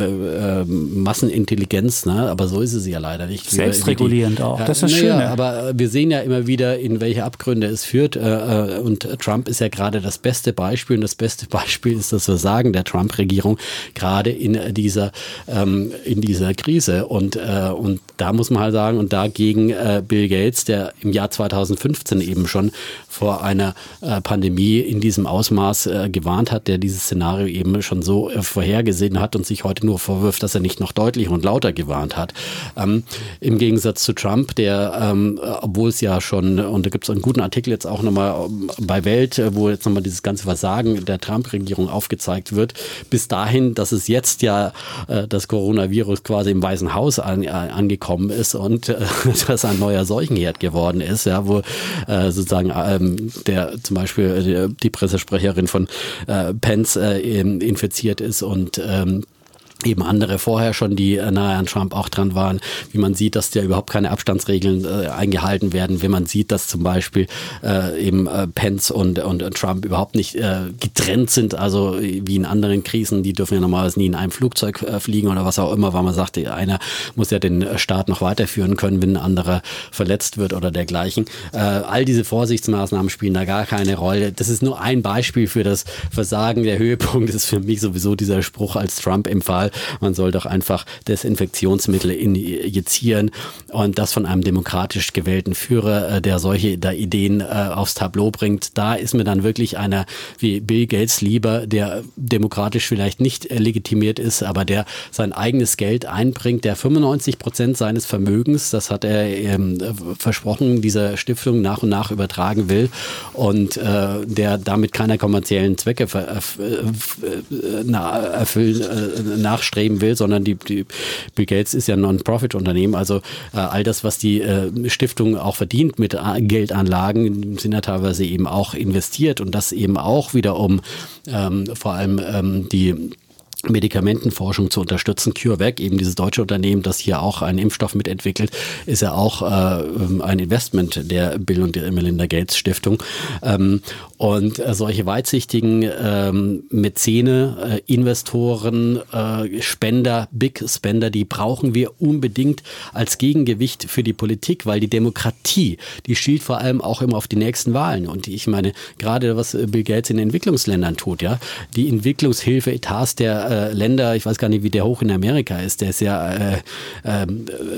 äh, Massenintelligenz, ne? aber so ist es ja leider nicht. Selbstregulierend die, auch, das ist schön. Aber wir sehen ja immer wieder, in welche Abgründe es führt äh, äh, und Trump ist ja gerade das beste Beispiel und das beste Beispiel ist das Versagen der Trump-Regierung gerade in dieser, ähm, in dieser Krise und, äh, und da muss man halt sagen und dagegen Bill Gates, der im Jahr 2015 eben schon vor einer Pandemie in diesem Ausmaß gewarnt hat, der dieses Szenario eben schon so vorhergesehen hat und sich heute nur vorwirft, dass er nicht noch deutlicher und lauter gewarnt hat. Ähm, Im Gegensatz zu Trump, der, ähm, obwohl es ja schon, und da gibt es einen guten Artikel jetzt auch nochmal ähm, bei Welt, äh, wo jetzt nochmal dieses ganze Versagen der Trump-Regierung aufgezeigt wird, bis dahin, dass es jetzt ja äh, das Coronavirus quasi im Weißen Haus an, äh, angekommen ist und äh, dass ein neuer Seuchenherd geworden ist, ja, wo äh, sozusagen ähm, der zum Beispiel die, die Pressesprecherin von äh, Pence äh, infiziert ist und ähm, eben andere vorher schon, die äh, nahe an Trump auch dran waren, wie man sieht, dass da überhaupt keine Abstandsregeln äh, eingehalten werden, wie man sieht, dass zum Beispiel äh, eben äh, Pence und, und Trump überhaupt nicht äh, getrennt sind, also wie in anderen Krisen, die dürfen ja normalerweise nie in einem Flugzeug äh, fliegen oder was auch immer, weil man sagt, einer muss ja den Staat noch weiterführen können, wenn ein anderer verletzt wird oder dergleichen. All diese Vorsichtsmaßnahmen spielen da gar keine Rolle. Das ist nur ein Beispiel für das Versagen. Der Höhepunkt ist für mich sowieso dieser Spruch, als Trump empfahl, man soll doch einfach Desinfektionsmittel injizieren und das von einem demokratisch gewählten Führer, äh, der solche da Ideen äh, aufs Tableau bringt. Da ist mir dann wirklich einer wie Bill Gates lieber, der demokratisch vielleicht nicht äh, legitimiert ist, aber der sein eigenes Geld einbringt, der 95 Prozent seines Vermögens, das hat er ähm, versprochen, dieser Stiftung nach und nach übertragen will und äh, der damit keiner kommerziellen Zwecke erfüllen, äh, nachstreben will, sondern die, die Bill Gates ist ja ein Non-Profit-Unternehmen. Also äh, all das, was die äh, Stiftung auch verdient mit äh, Geldanlagen, sind ja teilweise eben auch investiert und das eben auch wieder um ähm, vor allem ähm, die Medikamentenforschung zu unterstützen. CureVac, eben dieses deutsche Unternehmen, das hier auch einen Impfstoff mitentwickelt, ist ja auch äh, ein Investment der Bill und der Melinda Gates Stiftung. Ähm, und äh, solche weitsichtigen ähm, Mäzene, äh, Investoren, äh, Spender, Big Spender, die brauchen wir unbedingt als Gegengewicht für die Politik, weil die Demokratie, die schielt vor allem auch immer auf die nächsten Wahlen. Und ich meine, gerade was Bill Gates in Entwicklungsländern tut, ja, die Entwicklungshilfe, Etats der äh, Länder, ich weiß gar nicht, wie der hoch in Amerika ist, der ist ja äh, äh,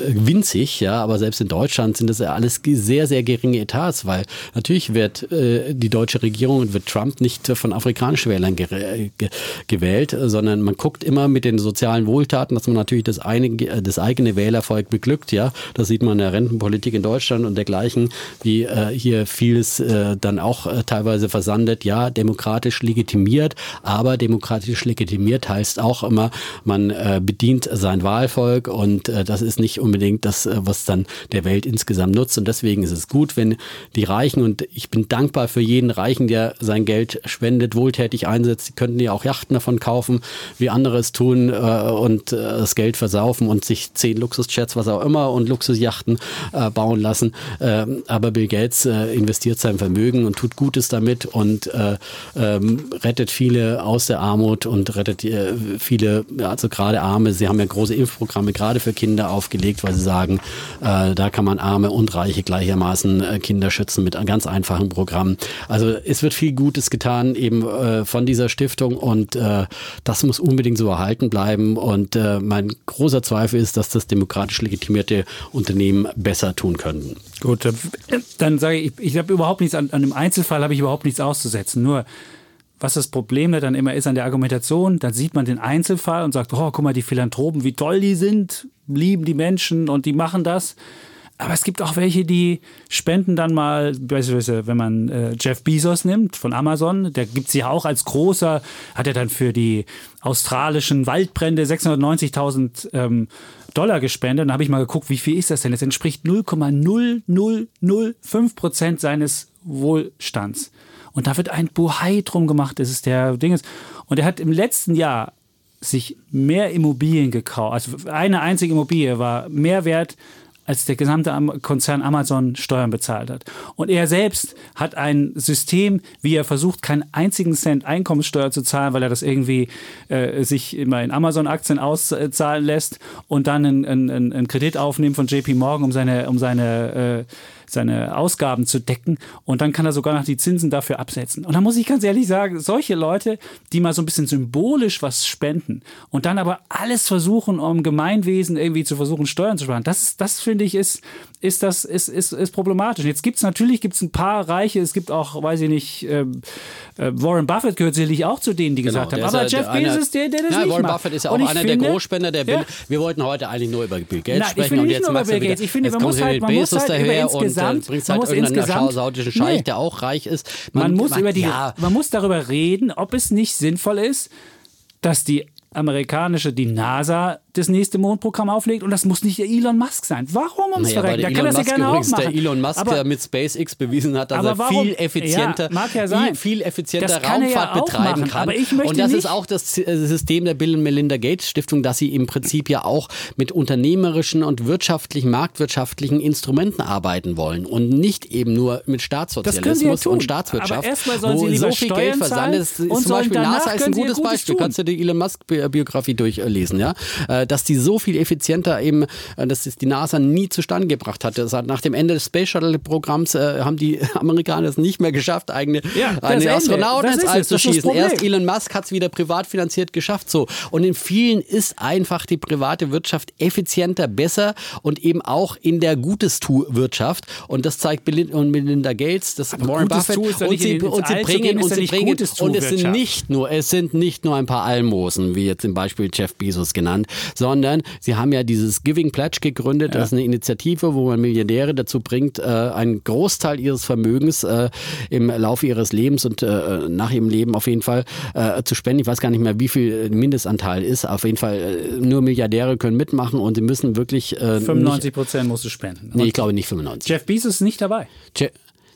winzig, ja, aber selbst in Deutschland sind das ja alles sehr, sehr geringe Etats, weil natürlich wird äh, die deutsche und wird Trump nicht von afrikanischen Wählern ge ge gewählt, sondern man guckt immer mit den sozialen Wohltaten, dass man natürlich das, eine, das eigene Wählervolk beglückt, ja. Das sieht man in der Rentenpolitik in Deutschland und dergleichen, wie äh, hier vieles äh, dann auch äh, teilweise versandet, ja, demokratisch legitimiert, aber demokratisch legitimiert heißt heißt auch immer, man äh, bedient sein Wahlvolk und äh, das ist nicht unbedingt das, äh, was dann der Welt insgesamt nutzt. Und deswegen ist es gut, wenn die Reichen, und ich bin dankbar für jeden Reichen, der sein Geld spendet, wohltätig einsetzt, die könnten ja auch Yachten davon kaufen, wie andere es tun äh, und äh, das Geld versaufen und sich zehn Luxusjets, was auch immer, und Luxusjachten äh, bauen lassen. Äh, aber Bill Gates äh, investiert sein Vermögen und tut Gutes damit und äh, ähm, rettet viele aus der Armut und rettet äh, viele, also gerade Arme, sie haben ja große Impfprogramme gerade für Kinder aufgelegt, weil sie sagen, da kann man Arme und Reiche gleichermaßen Kinder schützen mit ganz einfachen Programm. Also es wird viel Gutes getan eben äh, von dieser Stiftung und äh, das muss unbedingt so erhalten bleiben. Und äh, mein großer Zweifel ist, dass das demokratisch legitimierte Unternehmen besser tun können. Gut, dann sage ich, ich habe überhaupt nichts an, an dem Einzelfall habe ich überhaupt nichts auszusetzen. Nur was das Problem dann immer ist an der Argumentation, dann sieht man den Einzelfall und sagt, oh, guck mal, die Philanthropen, wie toll die sind, lieben die Menschen und die machen das. Aber es gibt auch welche, die spenden dann mal, beispielsweise, wenn man äh, Jeff Bezos nimmt von Amazon, der gibt sie ja auch als großer, hat er dann für die australischen Waldbrände 690.000 ähm, Dollar gespendet. Dann habe ich mal geguckt, wie viel ist das denn? Das entspricht 0,0005 Prozent seines Wohlstands. Und da wird ein Bohai drum gemacht. Das ist der Ding. Und er hat im letzten Jahr sich mehr Immobilien gekauft. Also eine einzige Immobilie war mehr wert als der gesamte Konzern Amazon Steuern bezahlt hat. Und er selbst hat ein System, wie er versucht, keinen einzigen Cent Einkommenssteuer zu zahlen, weil er das irgendwie äh, sich immer in Amazon-Aktien auszahlen lässt und dann einen, einen, einen Kredit aufnehmen von JP Morgan, um seine, um seine äh, seine Ausgaben zu decken und dann kann er sogar noch die Zinsen dafür absetzen. Und da muss ich ganz ehrlich sagen, solche Leute, die mal so ein bisschen symbolisch was spenden und dann aber alles versuchen, um Gemeinwesen irgendwie zu versuchen, Steuern zu sparen, das, das finde ich, ist, ist, das, ist, ist, ist problematisch. Jetzt gibt es natürlich gibt's ein paar Reiche, es gibt auch, weiß ich nicht, äh, äh, Warren Buffett gehört sicherlich auch zu denen, die genau, gesagt haben, aber Jeff Bezos, der, der das ja, nicht Warren macht. Buffett ist ja auch einer finde, der Großspender, der ja. wir wollten heute eigentlich nur über Bill Gates Nein, sprechen und jetzt machst du wieder, ich finde, man muss halt, man muss halt daher und insgesamt, bringst halt man irgendeinen saudischen Scheich, nee. der auch reich ist. Man, man muss, man, über die, ja. man muss darüber reden, ob es nicht sinnvoll ist, dass die amerikanische, die NASA das nächste Mondprogramm auflegt und das muss nicht der Elon Musk sein. Warum ums naja, Verrecken? Der kann das ja gerne übrigens, auch machen. Der Elon Musk, aber, der mit SpaceX bewiesen hat, dass er warum, viel effizienter, ja, ja viel, effizienter Raumfahrt ja betreiben machen, kann. und das ist auch das äh, System der Bill und Melinda Gates Stiftung, dass sie im Prinzip ja auch mit unternehmerischen und wirtschaftlichen, marktwirtschaftlichen Instrumenten arbeiten wollen und nicht eben nur mit Staatssozialismus und Staatswirtschaft. Wo so viel Geld versandet ist, ist zum Beispiel NASA ist ein gutes Beispiel. Tun. Kannst du die Elon Musk Biografie durchlesen, ja? Äh, dass die so viel effizienter eben, äh, dass es die NASA nie zustande gebracht hatte. Das hat nach dem Ende des Space Shuttle Programms äh, haben die Amerikaner es nicht mehr geschafft, eigene ja, eine Astronauten ins All zu schießen. Erst Elon Musk hat es wieder privat finanziert geschafft, so. Und in vielen ist einfach die private Wirtschaft effizienter, besser und eben auch in der Gutes-Tu-Wirtschaft. Und das zeigt Bill und Melinda Gates, das Aber Warren Buffett. Und sie, und sie bringen, und sie bringen, und es sind nicht nur, es sind nicht nur ein paar Almosen, wie jetzt zum Beispiel Jeff Bezos genannt, sondern sie haben ja dieses Giving Pledge gegründet. Ja. Das ist eine Initiative, wo man Milliardäre dazu bringt, äh, einen Großteil ihres Vermögens äh, im Laufe ihres Lebens und äh, nach ihrem Leben auf jeden Fall zu spenden. Ich weiß gar nicht mehr, wie viel Mindestanteil ist. Auf jeden Fall nur Milliardäre können mitmachen und sie müssen wirklich. 95 Prozent musst du spenden. Nee, ich glaube nicht 95. Jeff Bezos ist nicht dabei. Je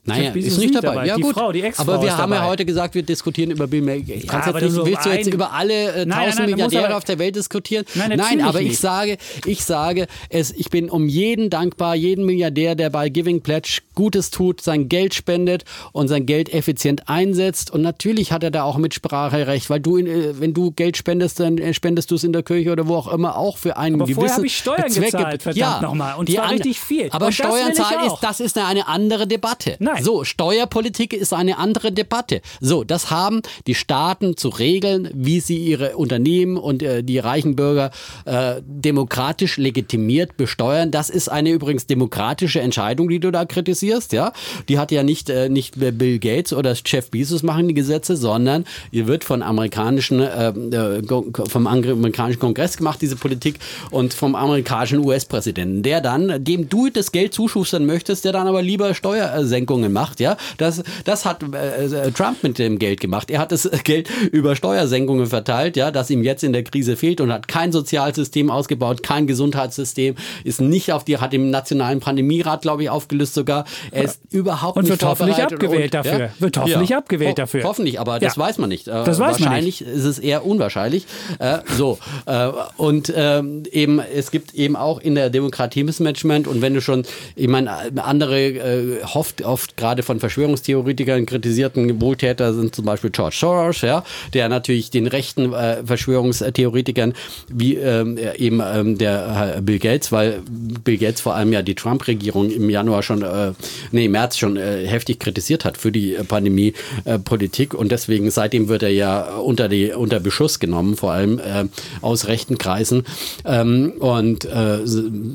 naja, ist, ist nicht dabei. dabei. Ja, die gut. Frau, die aber wir haben dabei. ja heute gesagt, wir diskutieren über Bill Gates. Ja, willst du jetzt über alle äh, tausend Milliardäre aber, auf der Welt diskutieren? Nein, nein aber nicht. ich sage, ich sage, es, ich bin um jeden dankbar, jeden Milliardär, der bei Giving Pledge Gutes tut, sein Geld spendet und sein Geld effizient einsetzt. Und natürlich hat er da auch Mitspracherecht, weil du, äh, wenn du Geld spendest, dann äh, spendest du es in der Kirche oder wo auch immer auch für einen aber gewissen habe ich Steuern gezahlt, verdammt ja, nochmal. Und zwar richtig viel. Aber Steuern zahlen ist, das ist eine andere Debatte. Nein. So, Steuerpolitik ist eine andere Debatte. So, das haben die Staaten zu regeln, wie sie ihre Unternehmen und äh, die reichen Bürger äh, demokratisch legitimiert besteuern. Das ist eine übrigens demokratische Entscheidung, die du da kritisierst, ja. Die hat ja nicht, äh, nicht Bill Gates oder Jeff Bezos machen die Gesetze, sondern ihr wird von amerikanischen, äh, äh vom amerikanischen Kongress gemacht, diese Politik, und vom amerikanischen US-Präsidenten, der dann, dem du das Geld zuschustern möchtest, der dann aber lieber Steuersenkungen macht, ja. Das, das hat äh, Trump mit dem Geld gemacht. Er hat das Geld über Steuersenkungen verteilt, ja, das ihm jetzt in der Krise fehlt und hat kein Sozialsystem ausgebaut, kein Gesundheitssystem, ist nicht auf die, hat im nationalen Pandemierat, glaube ich, aufgelöst sogar. Er ist überhaupt und nicht wird hoffentlich abgewählt und, dafür. Ja? Wird hoffentlich ja. abgewählt dafür. Ho hoffentlich, aber das weiß man nicht. Das weiß Wahrscheinlich man nicht. ist es eher unwahrscheinlich. Äh, so äh, und ähm, eben es gibt eben auch in der Demokratie Missmanagement und wenn du schon, ich meine, andere äh, hofft auf gerade von Verschwörungstheoretikern kritisierten Wohltäter sind zum Beispiel George Soros, ja, der natürlich den rechten äh, Verschwörungstheoretikern wie ähm, eben ähm, der äh, Bill Gates, weil Bill Gates vor allem ja die Trump-Regierung im Januar schon, äh, nee, März schon äh, heftig kritisiert hat für die Pandemie-Politik und deswegen seitdem wird er ja unter die unter Beschuss genommen, vor allem äh, aus rechten Kreisen ähm, und äh,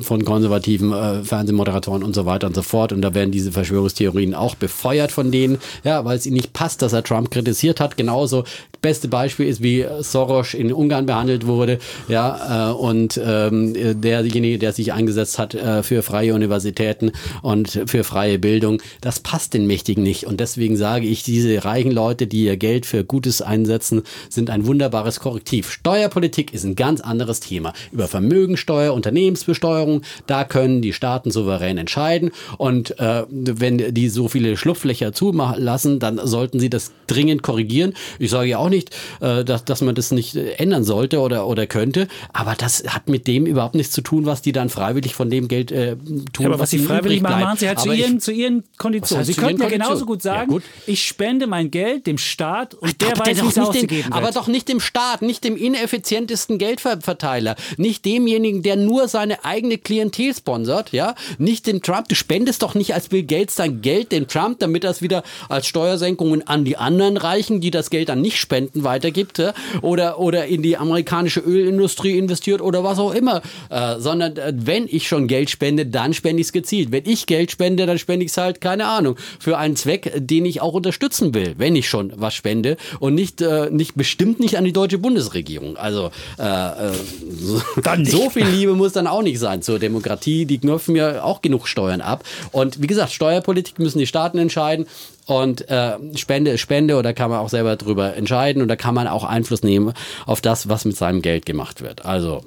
von konservativen äh, Fernsehmoderatoren und so weiter und so fort. Und da werden diese Verschwörungstheorien auch befeuert von denen, ja, weil es ihnen nicht passt, dass er Trump kritisiert hat. Genauso beste Beispiel ist, wie Soros in Ungarn behandelt wurde, ja, äh, und ähm, derjenige, der sich eingesetzt hat äh, für freie Universitäten und für freie Bildung, das passt den Mächtigen nicht. Und deswegen sage ich, diese reichen Leute, die ihr Geld für Gutes einsetzen, sind ein wunderbares Korrektiv. Steuerpolitik ist ein ganz anderes Thema. Über Vermögensteuer, Unternehmensbesteuerung, da können die Staaten souverän entscheiden. Und äh, wenn die so viele Schlupflöcher zulassen, dann sollten sie das dringend korrigieren. Ich sage ja auch nicht, äh, dass, dass man das nicht ändern sollte oder, oder könnte, aber das hat mit dem überhaupt nichts zu tun, was die dann freiwillig von dem Geld äh, tun. Ja, aber was, sie freiwillig machen, machen sie halt zu ihren, ich, zu ihren Konditionen. Sie könnten ja genauso gut sagen, ja, gut. ich spende mein Geld dem Staat und Ach, der weiß, wie es auszugeben den, Aber doch nicht dem Staat, nicht dem ineffizientesten Geldverteiler, nicht demjenigen, der nur seine eigene Klientel sponsert, ja, nicht dem Trump. Du spendest doch nicht als Bill Gates dein Geld dem Trump, damit er es wieder als Steuersenkungen an die anderen Reichen, die das Geld dann nicht spenden, weitergibt, oder, oder in die amerikanische Ölindustrie investiert oder was auch immer, äh, sondern äh, wenn ich schon Geld spende, dann spende ich es gezielt. Wenn ich Geld spende, dann spende ich es halt, keine Ahnung, für einen Zweck, den ich auch unterstützen will, wenn ich schon was spende und nicht, äh, nicht bestimmt nicht an die deutsche Bundesregierung. Also äh, äh so, so, viel Liebe muss dann auch nicht sein zur Demokratie. Die knöpfen ja auch genug Steuern ab. Und wie gesagt, Steuerpolitik müssen die Staaten entscheiden. Und äh, Spende ist Spende oder kann man auch selber drüber entscheiden und da kann man auch Einfluss nehmen auf das, was mit seinem Geld gemacht wird. Also,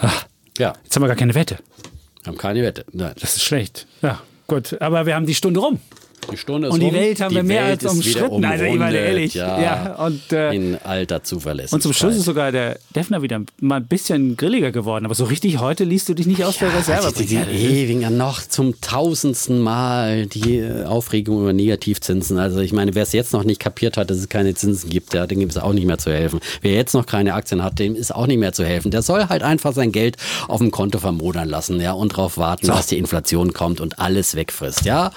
Ach, ja. Jetzt haben wir gar keine Wette. Wir haben keine Wette. Nein. Das ist schlecht. Ja, gut. Aber wir haben die Stunde rum. Die Stunde ist Und die. Welt haben die wir mehr Welt als umstritten. Also ich meine ehrlich. Ja, ja und, äh, in alter Zuverlässigkeit. Und zum Schluss ist sogar der Defner wieder mal ein bisschen grilliger geworden. Aber so richtig heute liest du dich nicht aus ja, der Reserve. Die, die, die ewigen, noch zum tausendsten Mal die Aufregung über Negativzinsen. Also ich meine, wer es jetzt noch nicht kapiert hat, dass es keine Zinsen gibt, ja, dem gibt es auch nicht mehr zu helfen. Wer jetzt noch keine Aktien hat, dem ist auch nicht mehr zu helfen. Der soll halt einfach sein Geld auf dem Konto vermodern lassen, ja, und darauf warten, so. dass die Inflation kommt und alles wegfrisst, ja.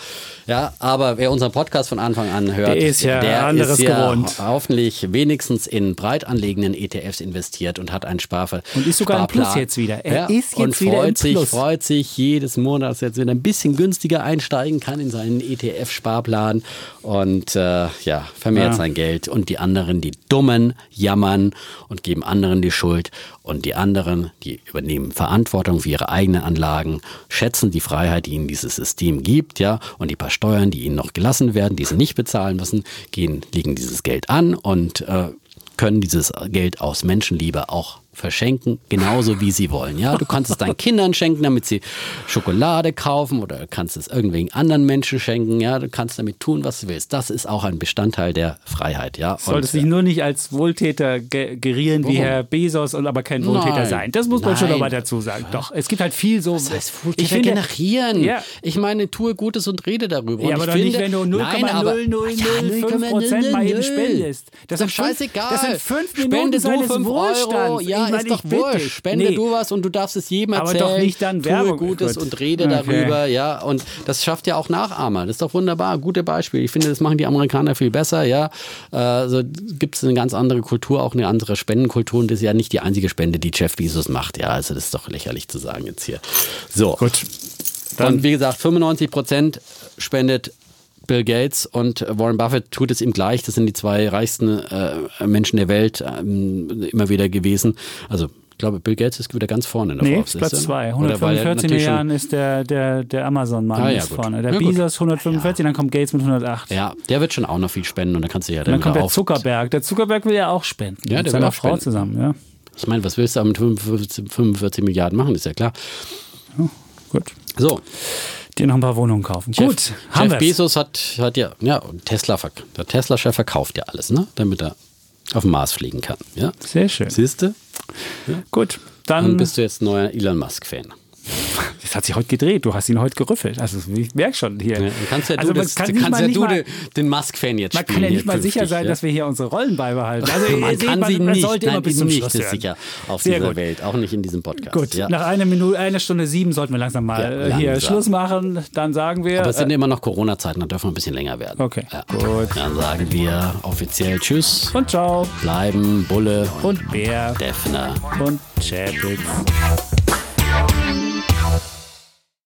Ja, aber wer unseren Podcast von Anfang an hört, der ist ja der anderes ist ja gewohnt. hoffentlich wenigstens in breit anlegenden ETFs investiert und hat einen Sparver und ist sogar Sparplan. ein Plus jetzt wieder. Er ja, ist jetzt und wieder freut sich, freut sich jedes Monat, dass er jetzt wieder ein bisschen günstiger einsteigen kann in seinen ETF-Sparplan und äh, ja vermehrt ja. sein Geld und die anderen, die Dummen, jammern und geben anderen die Schuld und die anderen, die übernehmen Verantwortung für ihre eigenen Anlagen, schätzen die Freiheit, die ihnen dieses System gibt, ja, und die paar Steuern, die ihnen noch gelassen werden, die sie nicht bezahlen müssen, gehen, legen dieses Geld an und äh, können dieses Geld aus Menschenliebe auch verschenken, genauso wie sie wollen. Ja, du kannst es deinen Kindern schenken, damit sie Schokolade kaufen oder kannst es irgendwelchen anderen Menschen schenken. Ja, du kannst damit tun, was du willst. Das ist auch ein Bestandteil der Freiheit. Ja, solltest dich nur nicht als Wohltäter gerieren wie Herr Bezos und aber kein Wohltäter nein, sein. Das muss man nein. schon nochmal dazu sagen. Doch, es gibt halt viel so. Das heißt, ich finde, generieren. Ja. Ich meine, tue Gutes und rede darüber. Ja, aber doch finde, nicht, wenn du 0,0005 Prozent mal eben spendest. Das, das ist scheißegal. Das sind fünf Minuten Spende seines Wohlstands. Ja, ich meine, ist doch wurscht. Spende nee. du was und du darfst es jedem erzählen. Aber doch nicht dann Werbung. Tue Gutes und rede okay. darüber, ja. Und das schafft ja auch Nachahmer. Das ist doch wunderbar. Gute Beispiel. Ich finde, das machen die Amerikaner viel besser, ja. Also gibt es eine ganz andere Kultur, auch eine andere Spendenkultur. Und das ist ja nicht die einzige Spende, die Jeff Bezos macht. Ja, also das ist doch lächerlich zu sagen jetzt hier. So. Gut. Dann und wie gesagt, 95 Prozent spendet Bill Gates und Warren Buffett tut es ihm gleich. Das sind die zwei reichsten äh, Menschen der Welt ähm, immer wieder gewesen. Also ich glaube, Bill Gates ist wieder ganz vorne. Nee, ist Platz 2. 145 Milliarden ist der, der, der Amazon-Mann ah, ja, vorne. Der ja, Bezos 145, ja. dann kommt Gates mit 108. Ja, der wird schon auch noch viel spenden und dann kannst du ja dann, dann kommt der Zuckerberg. Der Zuckerberg will ja auch spenden. Ja, der mit seiner Frau spenden. zusammen. Ja. Ich meine, was willst du mit 45, 45 Milliarden machen? Ist ja klar. gut. So dir noch ein paar Wohnungen kaufen. Gut, haben Jeff Bezos hat, hat ja, ja Tesla, der Tesla-Chef verkauft ja alles, ne? damit er auf den Mars fliegen kann. Ja? Sehr schön. Siehst du? Ja? Gut, dann. dann bist du jetzt neuer Elon Musk-Fan. Das hat sich heute gedreht. Du hast ihn heute gerüffelt. Also ich merke schon hier. Ja, kannst ja also, du, das, kann kannst ja du mal, den Musk-Fan jetzt man spielen. Man kann ja nicht mal künftig, sicher sein, ja? dass wir hier unsere Rollen beibehalten. Also man seht, kann man, sie man nicht, sollte nein, immer bis zum nicht Schluss ist sicher auf Sehr dieser gut. Welt, auch nicht in diesem Podcast. Gut, nach einer Minute, einer Stunde sieben sollten wir langsam mal äh, hier langsam. Schluss machen. Dann sagen wir. Aber es sind äh, immer noch Corona-Zeiten, dann dürfen wir ein bisschen länger werden. Okay, gut. Dann sagen wir offiziell Tschüss, und ciao. bleiben, Bulle, Und Bär. Defner. Und Chapitz.